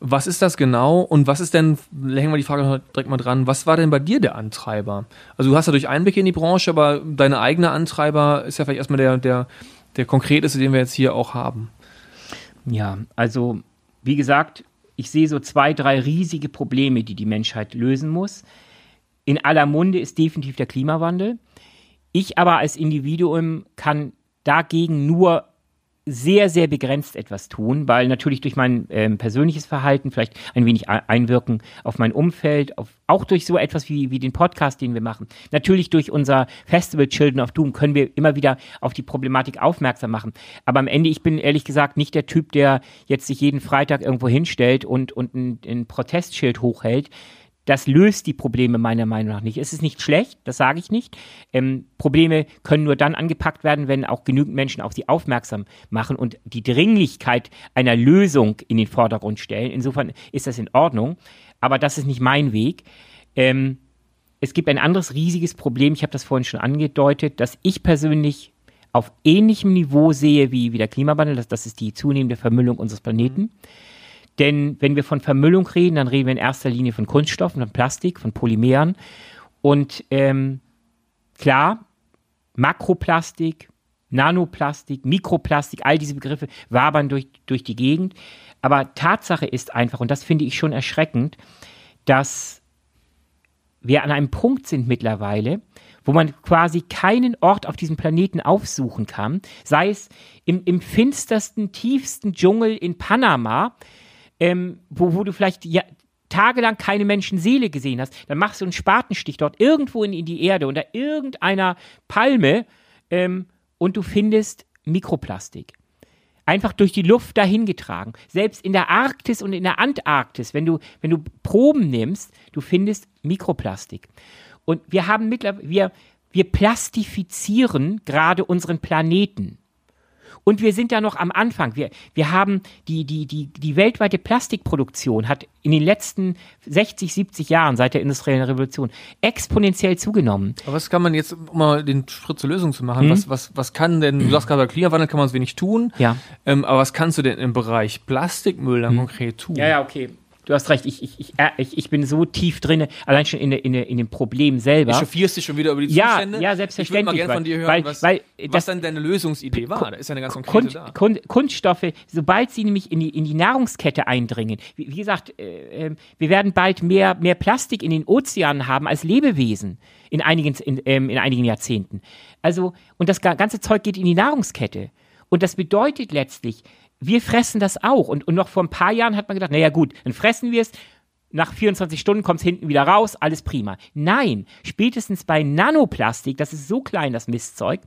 Was ist das genau und was ist denn, hängen wir die Frage direkt mal dran, was war denn bei dir der Antreiber? Also du hast natürlich Einblicke in die Branche, aber deine eigene Antreiber ist ja vielleicht erstmal der, der, der konkreteste, den wir jetzt hier auch haben. Ja, also wie gesagt, ich sehe so zwei, drei riesige Probleme, die die Menschheit lösen muss. In aller Munde ist definitiv der Klimawandel. Ich aber als Individuum kann dagegen nur sehr, sehr begrenzt etwas tun, weil natürlich durch mein ähm, persönliches Verhalten vielleicht ein wenig einwirken auf mein Umfeld, auf, auch durch so etwas wie, wie den Podcast, den wir machen. Natürlich durch unser Festival Children of Doom können wir immer wieder auf die Problematik aufmerksam machen. Aber am Ende, ich bin ehrlich gesagt nicht der Typ, der jetzt sich jeden Freitag irgendwo hinstellt und, und ein, ein Protestschild hochhält das löst die Probleme meiner Meinung nach nicht. Es ist nicht schlecht, das sage ich nicht. Ähm, Probleme können nur dann angepackt werden, wenn auch genügend Menschen auf sie aufmerksam machen und die Dringlichkeit einer Lösung in den Vordergrund stellen. Insofern ist das in Ordnung, aber das ist nicht mein Weg. Ähm, es gibt ein anderes riesiges Problem, ich habe das vorhin schon angedeutet, dass ich persönlich auf ähnlichem Niveau sehe wie, wie der Klimawandel, das, das ist die zunehmende Vermüllung unseres Planeten. Mhm denn wenn wir von Vermüllung reden, dann reden wir in erster Linie von Kunststoffen, von Plastik, von Polymeren. Und ähm, klar, Makroplastik, Nanoplastik, Mikroplastik, all diese Begriffe wabern durch, durch die Gegend. Aber Tatsache ist einfach, und das finde ich schon erschreckend, dass wir an einem Punkt sind mittlerweile, wo man quasi keinen Ort auf diesem Planeten aufsuchen kann, sei es im, im finstersten, tiefsten Dschungel in Panama, ähm, wo, wo du vielleicht ja, tagelang keine Menschenseele gesehen hast, dann machst du einen Spatenstich dort irgendwo in, in die Erde unter irgendeiner Palme ähm, und du findest Mikroplastik. Einfach durch die Luft dahingetragen. Selbst in der Arktis und in der Antarktis, wenn du, wenn du Proben nimmst, du findest Mikroplastik. Und wir haben mittlerweile, wir, wir plastifizieren gerade unseren Planeten. Und wir sind da noch am Anfang. Wir, wir haben die, die, die, die weltweite Plastikproduktion hat in den letzten 60, 70 Jahren seit der industriellen Revolution exponentiell zugenommen. Aber was kann man jetzt, um mal den Schritt zur Lösung zu machen, hm? was, was, was kann denn, du sagst gerade, bei Klimawandel kann man es wenig tun. Ja. Ähm, aber was kannst du denn im Bereich Plastikmüll dann hm. konkret tun? Ja, ja, okay du hast recht, ich, ich, ich, äh, ich, ich bin so tief drin, allein schon in, in, in dem Problem selber. Du chauffierst dich schon wieder über die ja, Zustände? Ja, selbstverständlich. Ich würde mal gerne von dir hören, weil, was, weil, was dann deine Lösungsidee war. Da ist ja eine ganz konkrete da. Kunst, Kunststoffe, sobald sie nämlich in die, in die Nahrungskette eindringen, wie, wie gesagt, äh, äh, wir werden bald mehr, mehr Plastik in den Ozeanen haben als Lebewesen in einigen, in, ähm, in einigen Jahrzehnten. Also, und das ganze Zeug geht in die Nahrungskette. Und das bedeutet letztlich, wir fressen das auch. Und, und noch vor ein paar Jahren hat man gedacht, naja gut, dann fressen wir es. Nach 24 Stunden kommt es hinten wieder raus, alles prima. Nein, spätestens bei Nanoplastik, das ist so klein, das Mistzeug,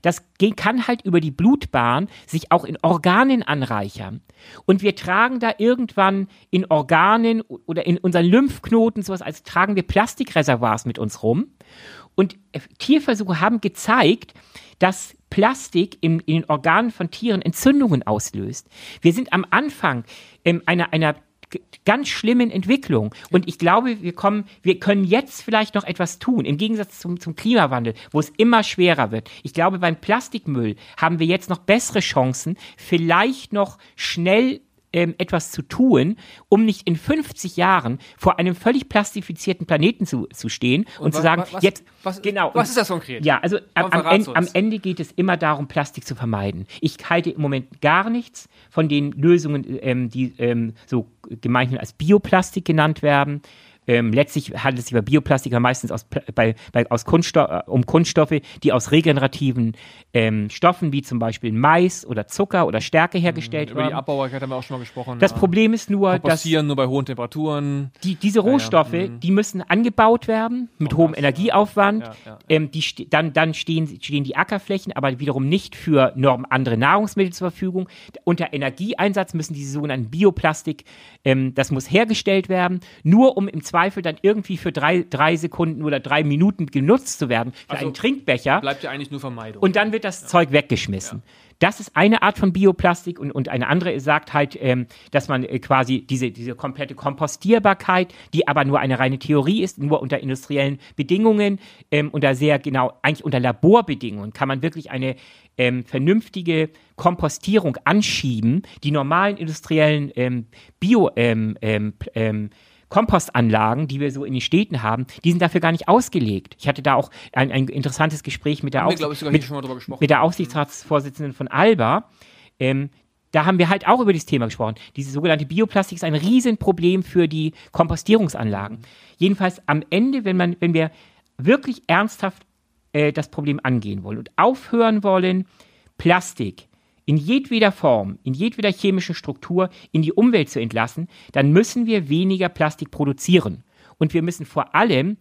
das kann halt über die Blutbahn sich auch in Organen anreichern. Und wir tragen da irgendwann in Organen oder in unseren Lymphknoten sowas, als tragen wir Plastikreservoirs mit uns rum. Und Tierversuche haben gezeigt, dass Plastik in, in den Organen von Tieren Entzündungen auslöst. Wir sind am Anfang ähm, einer, einer ganz schlimmen Entwicklung. Und ich glaube, wir kommen, wir können jetzt vielleicht noch etwas tun, im Gegensatz zum, zum Klimawandel, wo es immer schwerer wird. Ich glaube, beim Plastikmüll haben wir jetzt noch bessere Chancen, vielleicht noch schnell ähm, etwas zu tun, um nicht in 50 Jahren vor einem völlig plastifizierten Planeten zu, zu stehen und, und zu sagen, was, jetzt, was, genau. Was ist das konkret? Ja, also am, am, Ende, am Ende geht es immer darum, Plastik zu vermeiden. Ich halte im Moment gar nichts von den Lösungen, ähm, die ähm, so gemeinhin als Bioplastik genannt werden. Ähm, letztlich handelt es sich bei Bioplastik meistens aus, bei, bei, aus Kunststoff, äh, um Kunststoffe, die aus regenerativen ähm, Stoffen wie zum Beispiel Mais oder Zucker oder Stärke hergestellt Über werden. die Abbaubarkeit haben wir auch schon mal gesprochen. Das Problem ist nur, dass passieren nur bei hohen Temperaturen. die, diese Rohstoffe, Ja, ja, mhm. die müssen angebaut werden mit Vom hohem Energieaufwand. Ja, ja, ja. Ähm, die dann dann stehen, stehen die Ackerflächen, aber wiederum nicht für Norm andere Nahrungsmittel zur Verfügung. Unter Energieeinsatz müssen diese sogenannten Bioplastik, ähm, das muss hergestellt werden, nur um im Zweifel dann irgendwie für drei, drei Sekunden oder drei Minuten genutzt zu werden für Also einen Trinkbecher. Bleibt ja eigentlich nur Vermeidung. Und dann wird das Zeug weggeschmissen. Das ist eine Art von Bioplastik und, und eine andere sagt halt, ähm, dass man äh, quasi diese, diese komplette Kompostierbarkeit, die aber nur eine reine Theorie ist, nur unter industriellen Bedingungen, ähm, unter sehr genau, eigentlich unter Laborbedingungen kann man wirklich eine ähm, vernünftige Kompostierung anschieben. Die normalen industriellen ähm, Bio, ähm, ähm, ähm, Kompostanlagen, die wir so in den Städten haben, die sind dafür gar nicht ausgelegt. Ich hatte da auch ein, ein interessantes Gespräch mit der, haben wir, mit, mit der Aufsichtsratsvorsitzenden von Alba. Ähm, da haben wir halt auch über dieses Thema gesprochen. Diese sogenannte Bioplastik ist ein Riesenproblem für die Kompostierungsanlagen. Jedenfalls am Ende, wenn man, wenn wir wirklich ernsthaft äh, das Problem angehen wollen und aufhören wollen, Plastik in jedweder Form, in jedweder chemischen Struktur in die Umwelt zu entlassen, dann müssen wir weniger Plastik produzieren. Und wir müssen vor allem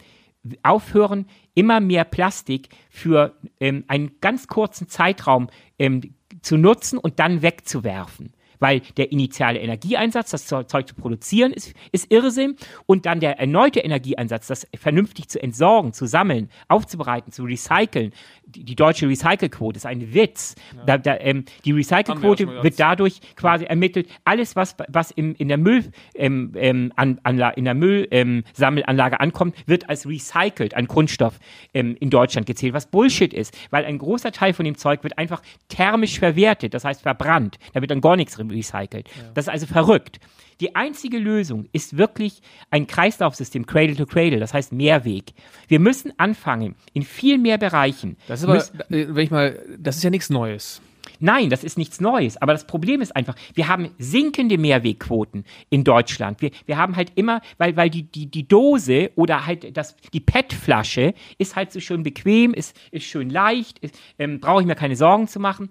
aufhören, immer mehr Plastik für ähm, einen ganz kurzen Zeitraum ähm, zu nutzen und dann wegzuwerfen. Weil der initiale Energieeinsatz, das Zeug zu produzieren, ist, ist Irrsinn. Und dann der erneute Energieeinsatz, das vernünftig zu entsorgen, zu sammeln, aufzubereiten, zu recyceln. Die, die deutsche Recycelquote ist ein Witz. Da, da, ähm, die wir Recycelquote mal wird dadurch quasi ermittelt, alles, was, was im, in der Müll, ähm, ähm, an, Anla in der Müllsammelanlage ähm, Sammelanlage ankommt, wird als recycelt, ein Kunststoff ähm, in Deutschland gezählt, was Bullshit ist, weil ein großer Teil von dem Zeug wird einfach thermisch verwertet, das heißt verbrannt. Da wird dann gar nichts recycelt. Das ist also verrückt. Die einzige Lösung ist wirklich ein Kreislaufsystem, Cradle to Cradle, das heißt Mehrweg. Wir müssen anfangen, in viel mehr Bereichen. Das ist aber, äh, wenn ich mal, das ist ja nichts Neues. Nein, das ist nichts Neues. Aber das Problem ist einfach, wir haben sinkende Mehrwegquoten in Deutschland. Wir, wir haben halt immer, weil, weil die, die, die Dose oder halt das, die PET-Flasche ist halt so schön bequem, ist, ist schön leicht, ähm, brauche ich mir keine Sorgen zu machen.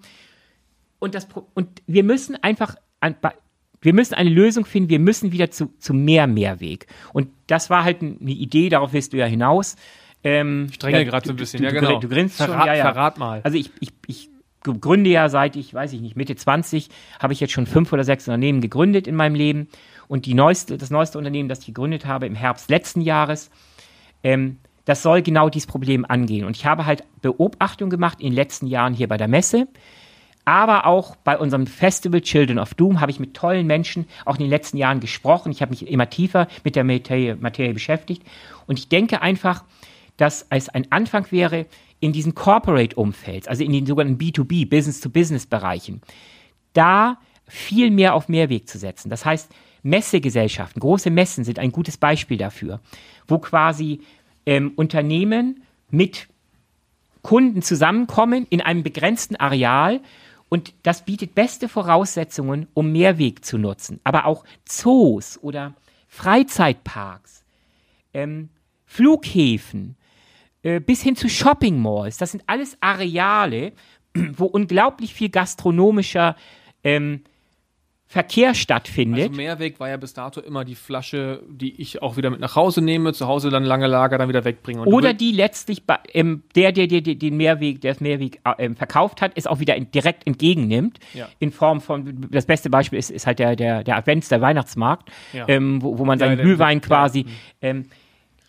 Und, das, und wir müssen einfach, wir müssen eine Lösung finden, wir müssen wieder zu, zu mehr Mehrweg. Und das war halt eine Idee, darauf willst du ja hinaus. Ähm, Ich dränge ja, gerade so ein bisschen. Du, ja, du, genau. Du grinst schon, Verrat, ja, ja. verrat mal. Also ich, ich, ich gründe ja seit ich, weiß ich nicht, Mitte 20, habe ich jetzt schon fünf oder sechs Unternehmen gegründet in meinem Leben. Und die neueste, das neueste Unternehmen, das ich gegründet habe im Herbst letzten Jahres, ähm, das soll genau dieses Problem angehen. Und ich habe halt Beobachtung gemacht in den letzten Jahren hier bei der Messe, aber auch bei unserem Festival Children of Doom habe ich mit tollen Menschen auch in den letzten Jahren gesprochen. Ich habe mich immer tiefer mit der Materie, Materie beschäftigt. Und ich denke einfach, dass es ein Anfang wäre, in diesen Corporate-Umfeld, also in den sogenannten B2B, Business-to-Business-Bereichen, da viel mehr auf Mehrweg zu setzen. Das heißt, Messegesellschaften, große Messen sind ein gutes Beispiel dafür, wo quasi ähm, Unternehmen mit Kunden zusammenkommen in einem begrenzten Areal und das bietet beste Voraussetzungen, um Mehrweg zu nutzen. Aber auch Zoos oder Freizeitparks, ähm, Flughäfen, äh, bis hin zu Shopping Malls. Das sind alles Areale, wo unglaublich viel gastronomischer ähm, Verkehr stattfindet. Also Mehrweg war ja bis dato immer die Flasche, die ich auch wieder mit nach Hause nehme, zu Hause dann lange lager, dann wieder wegbringe. Oder die letztlich bei- ähm, der, der, der, der den Mehrweg, der das Mehrweg äh, ähm, verkauft hat, es auch wieder in, direkt entgegennimmt. Ja. In Form von, das beste Beispiel ist, ist halt der, der, der Advents, der Weihnachtsmarkt, Ja. ähm, wo, wo man seinen der- Glühwein ja. quasi. Ähm,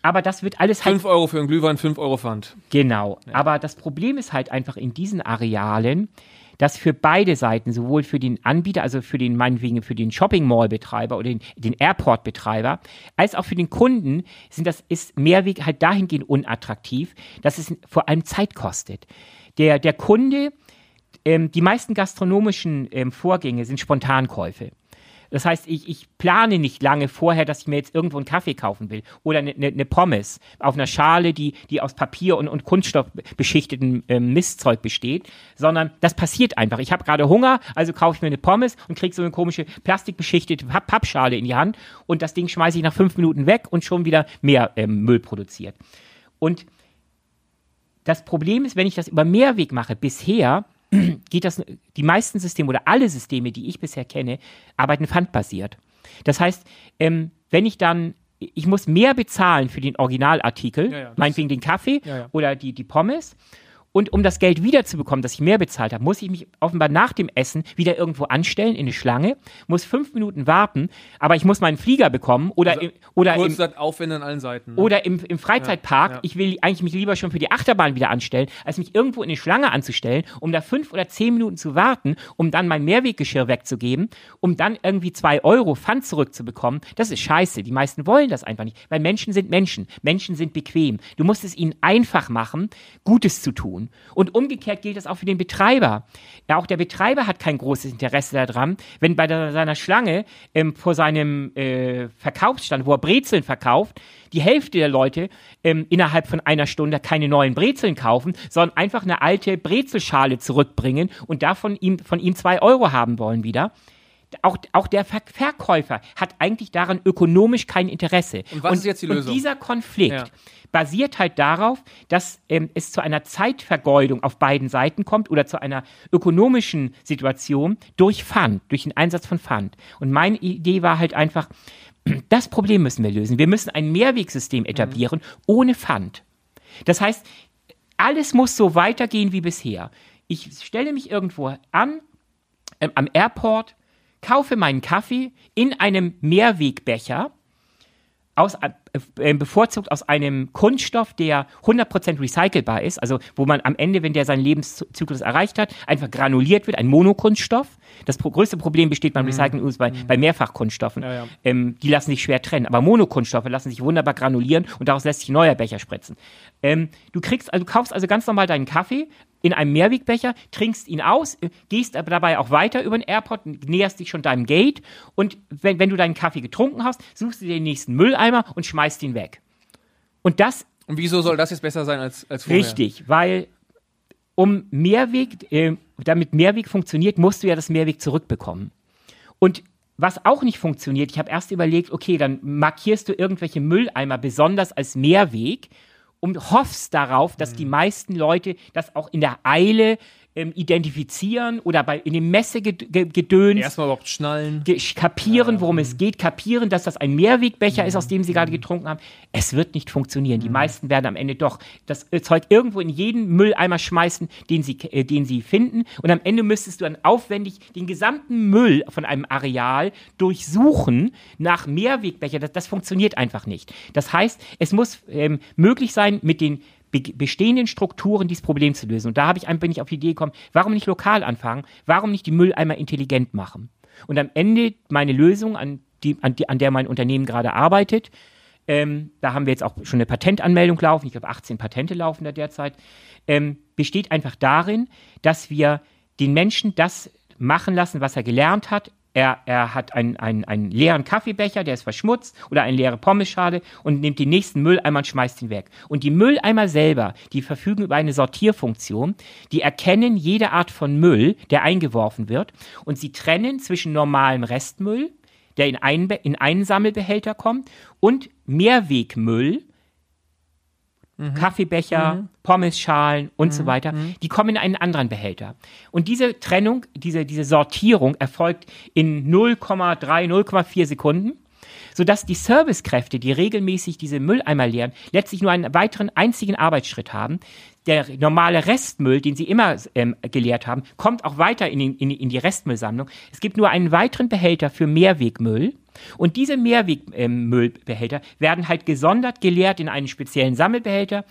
aber das wird alles halt 5 Euro für einen Glühwein, 5 Euro Pfand. Genau. Aber das Problem ist halt einfach in diesen Arealen, dass für beide Seiten, sowohl für den Anbieter, also für den meinetwegen für den Shopping Mall Betreiber oder den, den Airport Betreiber, als auch für den Kunden sind das ist Mehrweg halt dahingehend unattraktiv, dass es vor allem Zeit kostet. Der der Kunde ähm, die meisten gastronomischen ähm, Vorgänge sind Spontankäufe. Das heißt, ich, ich plane nicht lange vorher, dass ich mir jetzt irgendwo einen Kaffee kaufen will oder eine, eine, eine Pommes auf einer Schale, die, die aus Papier und, und Kunststoff beschichteten ähm, Mistzeug besteht, sondern das passiert einfach. Ich habe gerade Hunger, also kaufe ich mir eine Pommes und kriege so eine komische plastikbeschichtete Pappschale in die Hand und das Ding schmeiße ich nach fünf Minuten weg und schon wieder mehr ähm, Müll produziert. Und das Problem ist, wenn ich das über Mehrweg mache, bisher geht das, die meisten Systeme oder alle Systeme, die ich bisher kenne, arbeiten pfandbasiert. Das heißt, ähm, wenn ich dann, ich muss mehr bezahlen für den Originalartikel, ja, ja, meinetwegen den Kaffee ja, oder die, die Pommes und um das Geld wiederzubekommen, das ich mehr bezahlt habe, muss ich mich offenbar nach dem Essen wieder irgendwo anstellen in eine Schlange, muss fünf Minuten warten, aber ich muss meinen Flieger bekommen oder also, im, oder im, Aufwände an allen Seiten. Ne? Oder im, im Freizeitpark. Ja, ja. Ich will eigentlich mich lieber schon für die Achterbahn wieder anstellen, als mich irgendwo in eine Schlange anzustellen, um da fünf oder zehn Minuten zu warten, um dann mein Mehrweggeschirr wegzugeben, um dann irgendwie zwei Euro Pfand zurückzubekommen. Das ist scheiße. Die meisten wollen das einfach nicht, weil Menschen sind Menschen. Menschen sind bequem. Du musst es ihnen einfach machen, Gutes zu tun. Und umgekehrt gilt das auch für den Betreiber. Ja, auch der Betreiber hat kein großes Interesse daran, wenn bei der, seiner Schlange ähm, vor seinem äh, Verkaufsstand, wo er Brezeln verkauft, die Hälfte der Leute ähm, innerhalb von einer Stunde keine neuen Brezeln kaufen, sondern einfach eine alte Brezelschale zurückbringen und davon ihm, von ihm zwei Euro haben wollen wieder auch, auch der Ver Verkäufer hat eigentlich daran ökonomisch kein Interesse. Und was und, ist jetzt die Lösung? Und dieser Konflikt ja. basiert halt darauf, dass ähm, es zu einer Zeitvergeudung auf beiden Seiten kommt oder zu einer ökonomischen Situation durch Pfand, durch den Einsatz von Pfand. Und meine Idee war halt einfach, das Problem müssen wir lösen. Wir müssen ein Mehrwegsystem mhm. etablieren mhm. ohne Pfand. Das heißt, alles muss so weitergehen wie bisher. Ich stelle mich irgendwo an, ähm, am Airport, kaufe meinen Kaffee in einem Mehrwegbecher, aus, äh, äh, bevorzugt aus einem Kunststoff, der 100% recycelbar ist, also wo man am Ende, wenn der seinen Lebenszyklus erreicht hat, einfach granuliert wird, ein Monokunststoff. Das pro größte Problem besteht beim mhm. Recyceln mhm. bei, bei Mehrfachkunststoffen. Ja, ja. Ähm, die lassen sich schwer trennen, aber Monokunststoffe lassen sich wunderbar granulieren und daraus lässt sich ein neuer Becher spritzen. Ähm, du kriegst, also du kaufst also ganz normal deinen Kaffee, in einem Mehrwegbecher, trinkst ihn aus, gehst aber dabei auch weiter über den Airport, näherst dich schon deinem Gate und wenn, wenn du deinen Kaffee getrunken hast, suchst du den nächsten Mülleimer und schmeißt ihn weg. Und das. Und wieso soll das jetzt besser sein als, als vorher? Richtig, weil um Mehrweg, äh, damit Mehrweg funktioniert, musst du ja das Mehrweg zurückbekommen. Und was auch nicht funktioniert, ich habe erst überlegt, okay, dann markierst du irgendwelche Mülleimer besonders als Mehrweg und hoffst darauf, dass die mhm. meisten Leute das auch in der Eile ähm, identifizieren oder bei in dem Messegedöns erstmal überhaupt schnallen, kapieren, worum es geht, kapieren, dass das ein Mehrwegbecher mhm. ist, aus dem sie gerade getrunken haben. Es wird nicht funktionieren. Die mhm. meisten werden am Ende doch das Zeug irgendwo in jeden Mülleimer schmeißen, den sie, äh, den sie finden. Und am Ende müsstest du dann aufwendig den gesamten Müll von einem Areal durchsuchen nach Mehrwegbecher. Das, das funktioniert einfach nicht. Das heißt, es muss ähm, möglich sein, mit den bestehenden Strukturen dieses Problem zu lösen. Und da ich, bin ich auf die Idee gekommen, warum nicht lokal anfangen? Warum nicht die Mülleimer intelligent machen? Und am Ende meine Lösung, an, die, an, die, an der mein Unternehmen gerade arbeitet, ähm, da haben wir jetzt auch schon eine Patentanmeldung laufen, ich glaube 18 Patente laufen da derzeit, ähm, besteht einfach darin, dass wir den Menschen das machen lassen, was er gelernt hat, er, er hat einen, einen, einen leeren Kaffeebecher, der ist verschmutzt, oder eine leere Pommesschale und nimmt den nächsten Mülleimer und schmeißt ihn weg. Und die Mülleimer selber, die verfügen über eine Sortierfunktion, die erkennen jede Art von Müll, der eingeworfen wird, und sie trennen zwischen normalem Restmüll, der in einen, in einen Sammelbehälter kommt, und Mehrwegmüll, Mhm. Kaffeebecher, mhm. Pommesschalen und mhm. so weiter, mhm. die kommen in einen anderen Behälter. Und diese Trennung, diese, diese Sortierung erfolgt in 0,3, 0,4 Sekunden, sodass die Servicekräfte, die regelmäßig diese Mülleimer leeren, letztlich nur einen weiteren einzigen Arbeitsschritt haben. Der normale Restmüll, den sie immer ähm, geleert haben, kommt auch weiter in, in, in die Restmüllsammlung. Es gibt nur einen weiteren Behälter für Mehrwegmüll und diese Mehrwegmüllbehälter werden halt gesondert geleert in einen speziellen Sammelbehälter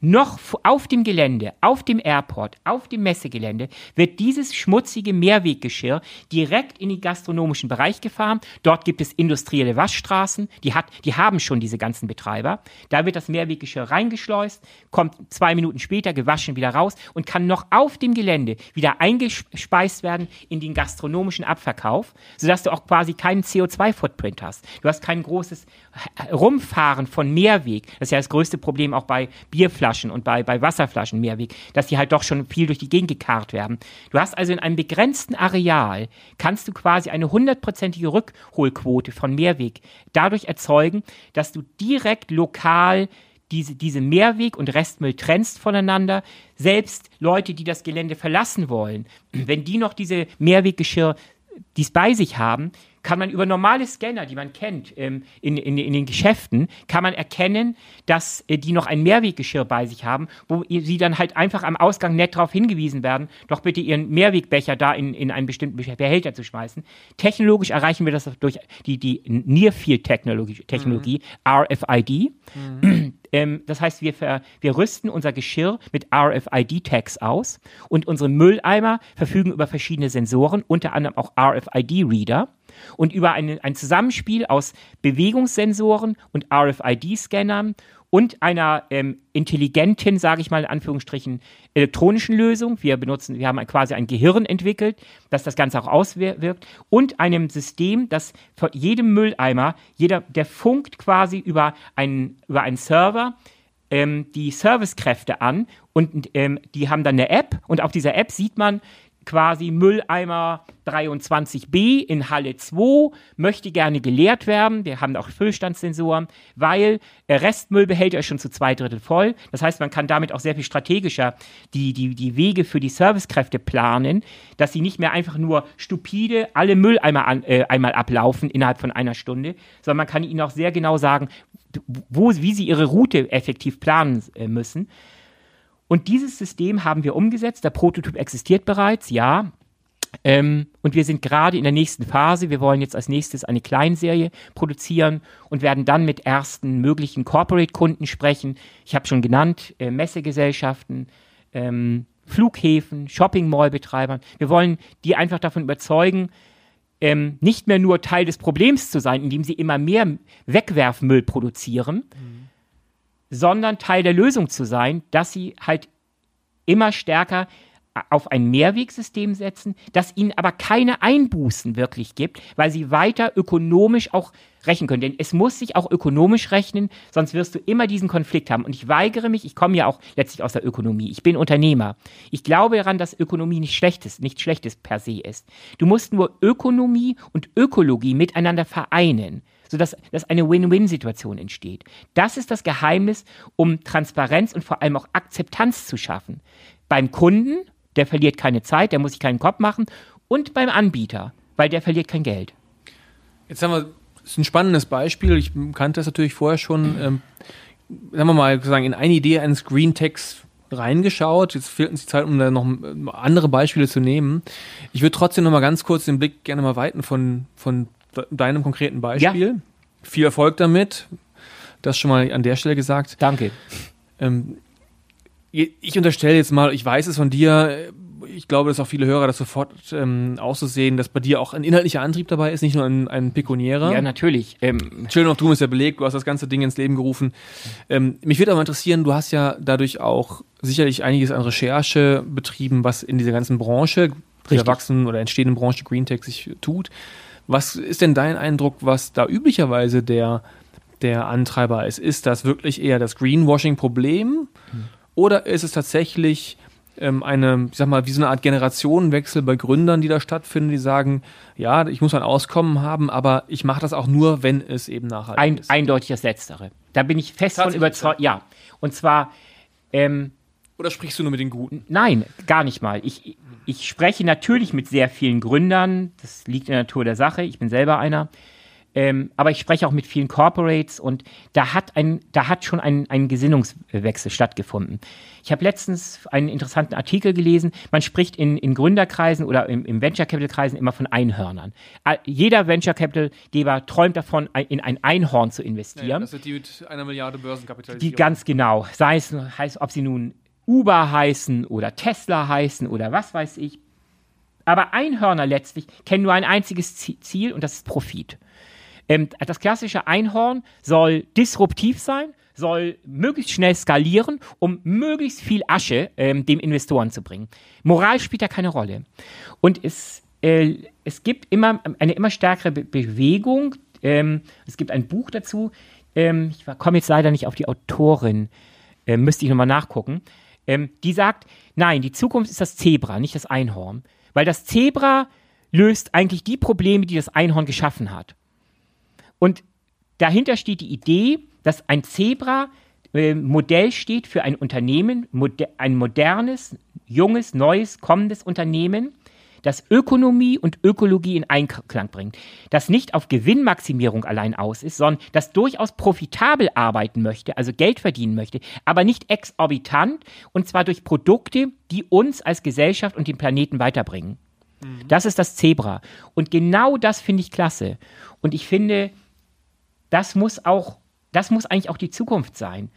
noch auf dem Gelände, auf dem Airport, auf dem Messegelände wird dieses schmutzige Mehrweggeschirr direkt in den gastronomischen Bereich gefahren. Dort gibt es industrielle Waschstraßen, die, hat, die haben schon diese ganzen Betreiber. Da wird das Mehrweggeschirr reingeschleust, kommt zwei Minuten später gewaschen wieder raus und kann noch auf dem Gelände wieder eingespeist werden in den gastronomischen Abverkauf, sodass du auch quasi keinen CO2-Footprint hast. Du hast kein großes Rumfahren von Mehrweg. Das ist ja das größte Problem auch bei Bierflaschen und bei, bei Wasserflaschen Mehrweg, dass die halt doch schon viel durch die Gegend gekarrt werden. Du hast also in einem begrenzten Areal, kannst du quasi eine hundertprozentige Rückholquote von Mehrweg dadurch erzeugen, dass du direkt lokal diese, diese Mehrweg- und Restmüll trennst voneinander. Selbst Leute, die das Gelände verlassen wollen, wenn die noch diese Mehrweggeschirr dies bei sich haben, kann man über normale Scanner, die man kennt ähm, in, in, in, den Geschäften, kann man erkennen, dass äh, die noch ein Mehrweggeschirr bei sich haben, wo sie dann halt einfach am Ausgang nett darauf hingewiesen werden, doch bitte ihren Mehrwegbecher da in, in einen bestimmten Behälter zu schmeißen. Technologisch erreichen wir das durch die, die Near-Field-Technologie, Technologie, mhm. RFID. Mhm. Ähm, das heißt, wir, ver, wir rüsten unser Geschirr mit RFID-Tags aus und unsere Mülleimer verfügen über verschiedene Sensoren, unter anderem auch RFID-Reader. Und über eine, ein Zusammenspiel aus Bewegungssensoren und RFID-Scannern und einer ähm, intelligenten, sage ich mal in Anführungsstrichen, elektronischen Lösung. Wir benutzen, wir haben quasi ein Gehirn entwickelt, das das Ganze auch auswirkt und einem System, das von jedem Mülleimer, jeder, der funkt quasi über einen, über einen Server ähm, die Servicekräfte an und ähm, die haben dann eine App und auf dieser App sieht man, quasi Mülleimer 23b in Halle 2 möchte gerne geleert werden. Wir haben auch Füllstandssensoren, weil der Restmüllbehälter ist schon zu zwei Drittel voll. Das heißt, man kann damit auch sehr viel strategischer die, die, die Wege für die Servicekräfte planen, dass sie nicht mehr einfach nur stupide alle Mülleimer an, äh, einmal ablaufen innerhalb von einer Stunde, sondern man kann ihnen auch sehr genau sagen, wo, wie sie ihre Route effektiv planen äh, müssen. Und dieses System haben wir umgesetzt. Der Prototyp existiert bereits, ja. Ähm, und wir sind gerade in der nächsten Phase. Wir wollen jetzt als nächstes eine Kleinserie produzieren und werden dann mit ersten möglichen Corporate-Kunden sprechen. Ich habe schon genannt, äh, Messegesellschaften, ähm, Flughäfen, Shopping-Mall-Betreibern. Wir wollen die einfach davon überzeugen, ähm, nicht mehr nur Teil des Problems zu sein, indem sie immer mehr Wegwerfmüll produzieren, mhm sondern Teil der Lösung zu sein, dass sie halt immer stärker auf ein Mehrwegsystem setzen, das ihnen aber keine Einbußen wirklich gibt, weil sie weiter ökonomisch auch rechnen können. Denn es muss sich auch ökonomisch rechnen, sonst wirst du immer diesen Konflikt haben. Und ich weigere mich, ich komme ja auch letztlich aus der Ökonomie. Ich bin Unternehmer. Ich glaube daran, dass Ökonomie nicht schlechtes, nicht schlechtes per se ist. Du musst nur Ökonomie und Ökologie miteinander vereinen sodass dass eine Win-Win-Situation entsteht. Das ist das Geheimnis, um Transparenz und vor allem auch Akzeptanz zu schaffen. Beim Kunden, der verliert keine Zeit, der muss sich keinen Kopf machen, und beim Anbieter, weil der verliert kein Geld. Jetzt haben wir, das ist ein spannendes Beispiel, ich kannte das natürlich vorher schon, ähm, sagen wir mal, sagen, in eine Idee eines Green Techs reingeschaut. Jetzt fehlt uns die Zeit, um da noch andere Beispiele zu nehmen. Ich würde trotzdem noch mal ganz kurz den Blick gerne mal weiten von, von deinem konkreten Beispiel. Ja. Viel Erfolg damit. Das schon mal an der Stelle gesagt. Danke. Ähm, ich unterstelle jetzt mal, ich weiß es von dir, ich glaube, dass auch viele Hörer das sofort ähm, auch so sehen, dass bei dir auch ein inhaltlicher Antrieb dabei ist, nicht nur ein, ein Pekuniärer. Ja, natürlich. Ähm, Children of Doom ist ja belegt, du hast das ganze Ding ins Leben gerufen. Ähm, mich würde aber interessieren, du hast ja dadurch auch sicherlich einiges an Recherche betrieben, was in dieser ganzen Branche, der wachsenden oder entstehenden Branche Green Tech sich tut. Was ist denn dein Eindruck, was da üblicherweise der, der Antreiber ist? Ist das wirklich eher das Greenwashing-Problem? Hm. Oder ist es tatsächlich ähm, eine, ich sag mal, wie so eine Art Generationenwechsel bei Gründern, die da stattfinden, die sagen, ja, ich muss ein Auskommen haben, aber ich mache das auch nur, wenn es eben nachhaltig ein, ist. Eindeutig das Letztere. Da bin ich fest von überzeugt. Ja. Und zwar. Ähm, Oder sprichst du nur mit den Guten? Nein, gar nicht mal. Ich, ich spreche natürlich mit sehr vielen Gründern, das liegt in der Natur der Sache, ich bin selber einer. ähm, aber ich spreche auch mit vielen Corporates und da hat ein, da hat schon ein, ein Gesinnungswechsel stattgefunden. Ich habe letztens einen interessanten Artikel gelesen. Man spricht in, in Gründerkreisen oder im, im Venture Capital Kreisen immer von Einhörnern. Jeder Venture Capital Geber träumt davon, in ein Einhorn zu investieren. Ja, das sind die mit einer Milliarde Börsenkapital. Die ganz genau. Sei es, heißt, ob sie nun Uber heißen oder Tesla heißen oder was weiß ich. Aber Einhörner letztlich kennen nur ein einziges Ziel und das ist Profit. Ähm, das klassische Einhorn soll disruptiv sein, soll möglichst schnell skalieren, um möglichst viel Asche ähm, dem Investoren zu bringen. Moral spielt da keine Rolle. Und es, äh, es gibt immer eine immer stärkere Be Bewegung. Ähm, es gibt ein Buch dazu. Ähm, ich komme jetzt leider nicht auf die Autorin. Äh, müsste ich nochmal nachgucken. Ähm, die sagt, nein, die Zukunft ist das Zebra, nicht das Einhorn. Weil das Zebra löst eigentlich die Probleme, die das Einhorn geschaffen hat. Und dahinter steht die Idee, dass ein Zebra äh, Modell steht für ein Unternehmen, moder ein modernes, junges, neues, kommendes Unternehmen, das Ökonomie und Ökologie in Einklang bringt, das nicht auf Gewinnmaximierung allein aus ist, sondern das durchaus profitabel arbeiten möchte, also Geld verdienen möchte, aber nicht exorbitant und zwar durch Produkte, die uns als Gesellschaft und den Planeten weiterbringen. Mhm. Das ist das Zebra. Und genau das finde ich klasse. Und ich finde, das muss auch, das muss eigentlich auch die Zukunft sein.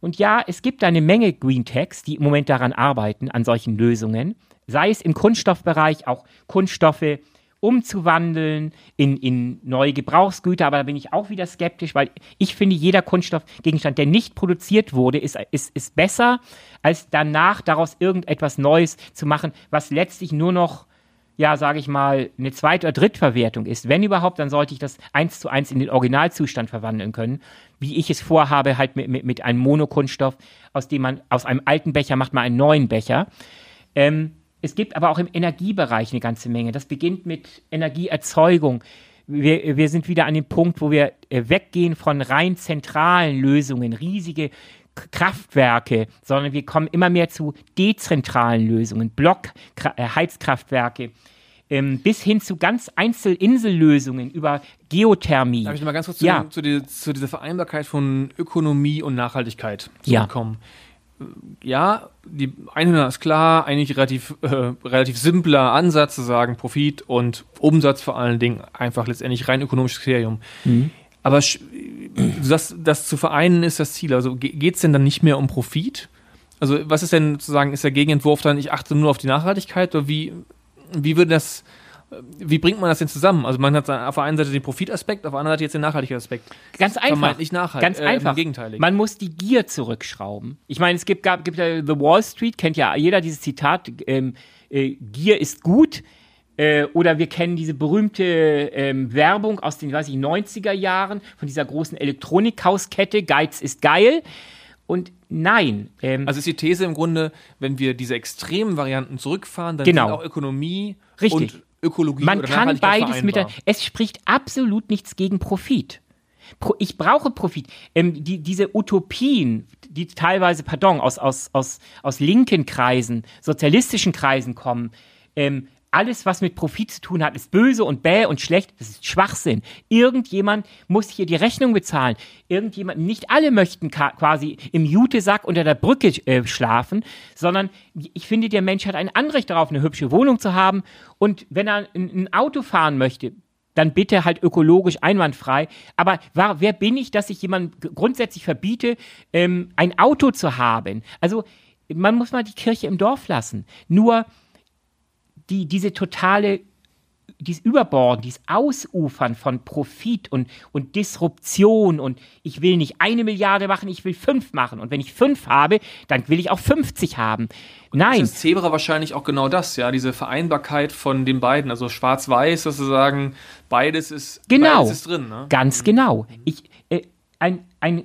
Und ja, es gibt eine Menge Green Techs, die im Moment daran arbeiten, an solchen Lösungen, sei es im Kunststoffbereich, auch Kunststoffe umzuwandeln in, in neue Gebrauchsgüter, aber da bin ich auch wieder skeptisch, weil ich finde, jeder Kunststoffgegenstand, der nicht produziert wurde, ist, ist, ist besser, als danach daraus irgendetwas Neues zu machen, was letztlich nur noch ja, sage ich mal, eine Zweit- oder Drittverwertung ist, wenn überhaupt, dann sollte ich das eins zu eins in den Originalzustand verwandeln können, wie ich es vorhabe, halt mit, mit, mit einem Monokunststoff, aus dem man, aus einem alten Becher macht man einen neuen Becher. Ähm, es gibt aber auch im Energiebereich eine ganze Menge. Das beginnt mit Energieerzeugung. Wir, wir sind wieder an dem Punkt, wo wir äh, weggehen von rein zentralen Lösungen, riesige Kraftwerke, sondern wir kommen immer mehr zu dezentralen Lösungen, Blockheizkraftwerke, äh, ähm, bis hin zu ganz Einzelinsellösungen über Geothermie. Darf ich noch mal ganz kurz ja. zu, zu, die, zu, dieser Vereinbarkeit von Ökonomie und Nachhaltigkeit zurückkommen? Ja, ja die Einhörner ist klar, eigentlich relativ, äh, relativ simpler Ansatz zu sagen, Profit und Umsatz vor allen Dingen einfach letztendlich rein ökonomisches Kriterium. Mhm. Aber das, das zu vereinen ist das Ziel. Also geht es denn dann nicht mehr um Profit? Also was ist denn sozusagen, ist der Gegenentwurf dann, ich achte nur auf die Nachhaltigkeit oder wie, wie würde das, wie bringt man das denn zusammen? Also man hat auf der einen Seite den Profitaspekt, auf der anderen Seite jetzt den Nachhaltigkeitsaspekt. Ganz einfach. Nicht nachhaltig. Ganz äh, einfach. Gegenteilig. Man muss die Gier zurückschrauben. Ich meine, es gibt, gab, gibt ja The Wall Street, kennt ja jeder dieses Zitat, ähm, äh, Gier ist gut, äh, oder wir kennen diese berühmte ähm, Werbung aus den, weiß ich, 90er Jahren von dieser großen Elektronikhauskette, Geiz ist geil. Und nein. Ähm, also ist die These im Grunde, wenn wir diese extremen Varianten zurückfahren, dann genau. auch Ökonomie Richtig. und Ökologie Man kann beides mit Es spricht absolut nichts gegen Profit. Pro, ich brauche Profit. Ähm, die, diese Utopien, die teilweise, pardon, aus, aus, aus, aus linken Kreisen, sozialistischen Kreisen kommen, ähm, alles, was mit Profit zu tun hat, ist böse und bäh und schlecht. Das ist Schwachsinn. Irgendjemand muss hier die Rechnung bezahlen. Irgendjemand, nicht alle möchten quasi im Jutesack unter der Brücke äh, schlafen, sondern ich finde, der Mensch hat ein Anrecht darauf, eine hübsche Wohnung zu haben. Und wenn er ein, Auto fahren möchte, dann bitte halt ökologisch einwandfrei. Aber war, wer bin ich, dass ich jemandem grundsätzlich verbiete, ähm, ein Auto zu haben? Also man muss mal die Kirche im Dorf lassen. Nur die, diese totale, dieses Überborden, dieses Ausufern von Profit und, und Disruption und ich will nicht eine Milliarde machen, ich will fünf machen. Und wenn ich fünf habe, dann will ich auch 50 haben. Nein. Das ist Zebra wahrscheinlich auch genau das, ja, diese Vereinbarkeit von den beiden, also schwarz-weiß sozusagen, beides ist, genau. beides ist drin. Ne? Ganz genau. Ich, äh, ein, ein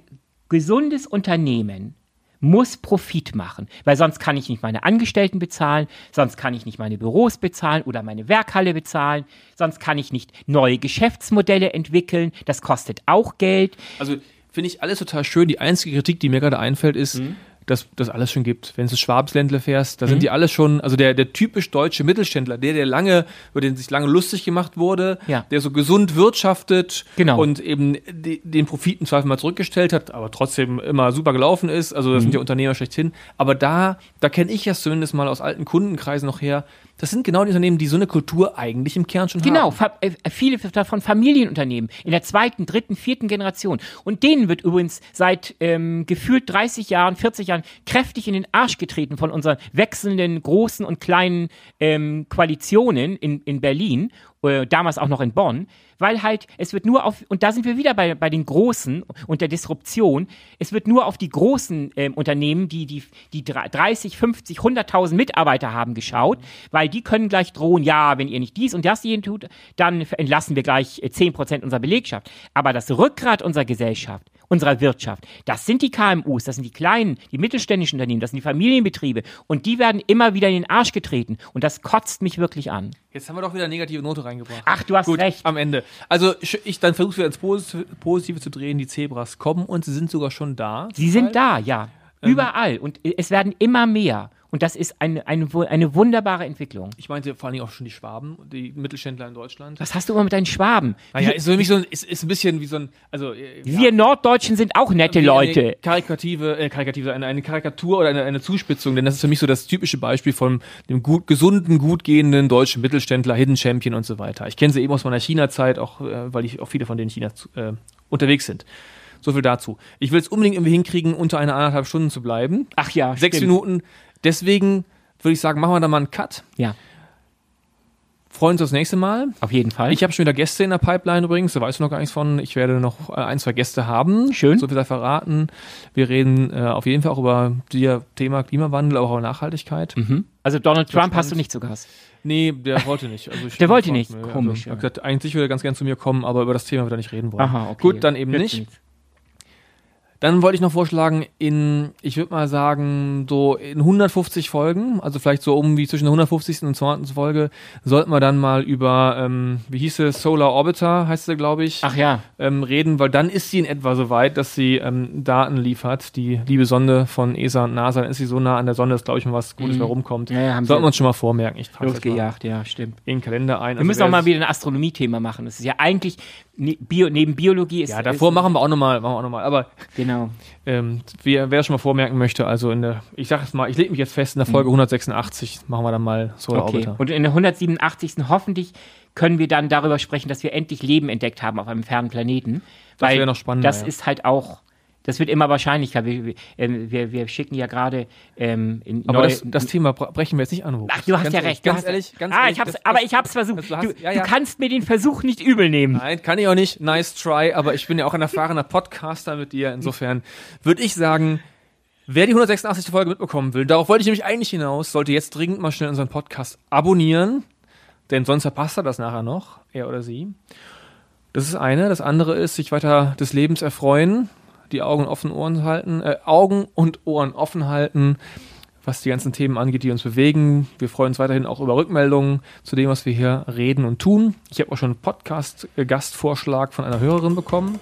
gesundes Unternehmen muss Profit machen, weil sonst kann ich nicht meine Angestellten bezahlen, sonst kann ich nicht meine Büros bezahlen oder meine Werkhalle bezahlen, sonst kann ich nicht neue Geschäftsmodelle entwickeln, das kostet auch Geld. Also finde ich alles total schön. Die einzige Kritik, die mir gerade einfällt, ist, mhm. Das, das alles schon gibt. Wenn du Schwabsländle fährst, da sind die alle schon, also der, der typisch deutsche Mittelständler, der, der lange, über den sich lange lustig gemacht wurde, Ja. der so gesund wirtschaftet Genau. und eben die, den Profit im Zweifel mal zurückgestellt hat, aber trotzdem immer super gelaufen ist. Also das sind ja Unternehmer schlechthin. Aber da, da kenne ich ja zumindest mal aus alten Kundenkreisen noch her, das sind genau die Unternehmen, die so eine Kultur eigentlich im Kern schon Genau, haben. äh, viele davon Familienunternehmen in der zweiten, dritten, vierten Generation. Und denen wird übrigens seit ähm, gefühlt 30 Jahren, 40 Jahren kräftig in den Arsch getreten von unseren wechselnden großen und kleinen ähm, Koalitionen in, in Berlin, äh, damals auch noch in Bonn, weil halt es wird nur auf, und da sind wir wieder bei, bei den Großen und der Disruption, es wird nur auf die großen ähm, Unternehmen, die, die, die 30, 50, 100.000 Mitarbeiter haben, geschaut, weil die können gleich drohen, ja, wenn ihr nicht dies und das hier tut, dann entlassen wir gleich äh, 10% unserer Belegschaft. Aber das Rückgrat unserer Gesellschaft, unserer Wirtschaft, das sind die KMUs, das sind die kleinen, die mittelständischen Unternehmen, das sind die Familienbetriebe und die werden immer wieder in den Arsch getreten und das kotzt mich wirklich an. Jetzt haben wir doch wieder eine negative Note reingebracht. Ach, du hast Gut, recht. am Ende. Also ich, dann versuche wieder ins Posi- Positive zu drehen. Die Zebras kommen und sie sind sogar schon da. Sie sind da, ja. Überall. Und äh, es werden immer mehr. Und das ist eine, eine, eine wunderbare Entwicklung. Ich meinte vor allen Dingen auch schon die Schwaben, die Mittelständler in Deutschland. Was hast du immer mit deinen Schwaben? Naja, ist für mich so ein, ist, ist ein bisschen wie so ein, also äh, Wir Norddeutschen sind auch nette wie Leute. Eine karikative, äh, karikative, eine, eine Karikatur oder eine, eine Zuspitzung, denn das ist für mich so das typische Beispiel von dem gut, gesunden, gut gehenden deutschen Mittelständler, Hidden Champion und so weiter. Ich kenne sie eben aus meiner China-Zeit, auch äh, weil ich auch viele von denen in China äh, unterwegs sind. So viel dazu. Ich will es unbedingt irgendwie hinkriegen, unter eine anderthalb Stunden zu bleiben. Ach ja, Sechs stimmt. Minuten. Deswegen würde ich sagen, machen wir da mal einen Cut. Ja, Freuen uns aufs nächste Mal. auf jeden Fall. Ich habe schon wieder Gäste in der Pipeline übrigens, da weißt du noch gar nichts von. Ich werde noch äh, ein, zwei Gäste haben. Schön. So viel sei verraten. Wir reden äh, auf jeden Fall auch über das Thema Klimawandel, aber auch über Nachhaltigkeit. mhm. Also Donald Trump spannend. hast du nicht zu Gast. Nee, der wollte nicht. Also Der wollte nicht. mir, Komisch, Also, ja. hat gesagt, eigentlich würde er ganz gern zu mir kommen, aber über das Thema wird er nicht reden wollen. Aha, okay. Gut, dann eben Nützt nicht. nichts. Dann wollte ich noch vorschlagen, in, ich würde mal sagen, so in 150 Folgen, also vielleicht so um wie zwischen der 150. und 200. Folge, sollten wir dann mal über, ähm, wie hieß es, Solar Orbiter, heißt sie, glaube ich, Ach ja, ähm, reden, weil dann ist sie in etwa so weit, dass sie ähm, Daten liefert. Die liebe Sonde von ESA und NASA, dann ist sie so nah an der Sonne, dass, glaube ich, mal was Gutes Mhm. bei rumkommt. Ja, ja, haben Sollten wir uns schon mal vormerken. Ich losgejagt, ja, stimmt. in den Kalender ein. Wir Also müssen auch mal wieder ein Astronomie-Thema machen. Das ist ja eigentlich, ne, Bio, neben Biologie ist. Ja, davor ist, machen wir auch nochmal, machen wir auch noch mal. Aber Genau. ähm, wer, wer schon mal vormerken möchte, also in der, ich sag es mal, ich lege mich jetzt fest, in der Folge 186 machen wir dann mal Solar Mhm. Okay. Orbiter. Und in der 187. hoffentlich können wir dann darüber sprechen, dass wir endlich Leben entdeckt haben auf einem fernen Planeten. Das wäre noch spannender, Das ja. ist halt auch, das wird immer wahrscheinlicher. Wir, wir, ähm, wir, schicken ja gerade ähm, in Aber das, das Thema bre- brechen wir jetzt nicht an. Robert. Ach, du hast Ganz ja recht. Ganz hast, ehrlich, ganz ah, ehrlich. ich hab's, das- aber ich hab's versucht. Du, du hast- ja, du ja. kannst mir den Versuch nicht übel nehmen. Nein, kann ich auch nicht. Nice try, aber ich bin ja auch ein erfahrener Podcaster mit dir. Insofern würde ich sagen, wer die 186. Folge mitbekommen will, darauf wollte ich nämlich eigentlich hinaus, sollte jetzt dringend mal schnell unseren Podcast abonnieren, denn sonst verpasst er das nachher noch, er oder sie. Das ist eine. Das andere ist, sich weiter des Lebens erfreuen, die Augen offen, Ohren halten, äh, Augen und Ohren offen halten, was die ganzen Themen angeht, die uns bewegen. Wir freuen uns weiterhin auch über Rückmeldungen zu dem, was wir hier reden und tun. Ich habe auch schon einen Podcast-Gastvorschlag von einer Hörerin bekommen.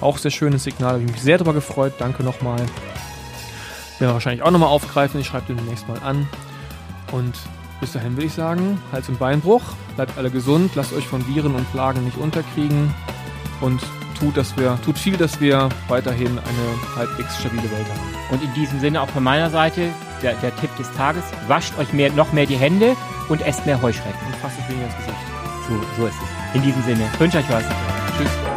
Auch sehr schönes Signal, habe ich mich sehr darüber gefreut. Danke nochmal. Werden wir wahrscheinlich auch nochmal aufgreifen. Ich schreibe demnächst mal an. Und bis dahin würde ich sagen, Hals- und Beinbruch. Bleibt alle gesund, lasst euch von Viren und Plagen nicht unterkriegen und tut, dass wir, tut viel, dass wir weiterhin eine halbwegs stabile Welt haben. Und in diesem Sinne auch von meiner Seite der, der Tipp des Tages: Wascht euch mehr, noch mehr die Hände und esst mehr Heuschrecken. Und fasst euch weniger ins Gesicht. So, so ist es. In diesem Sinne, wünsche euch was.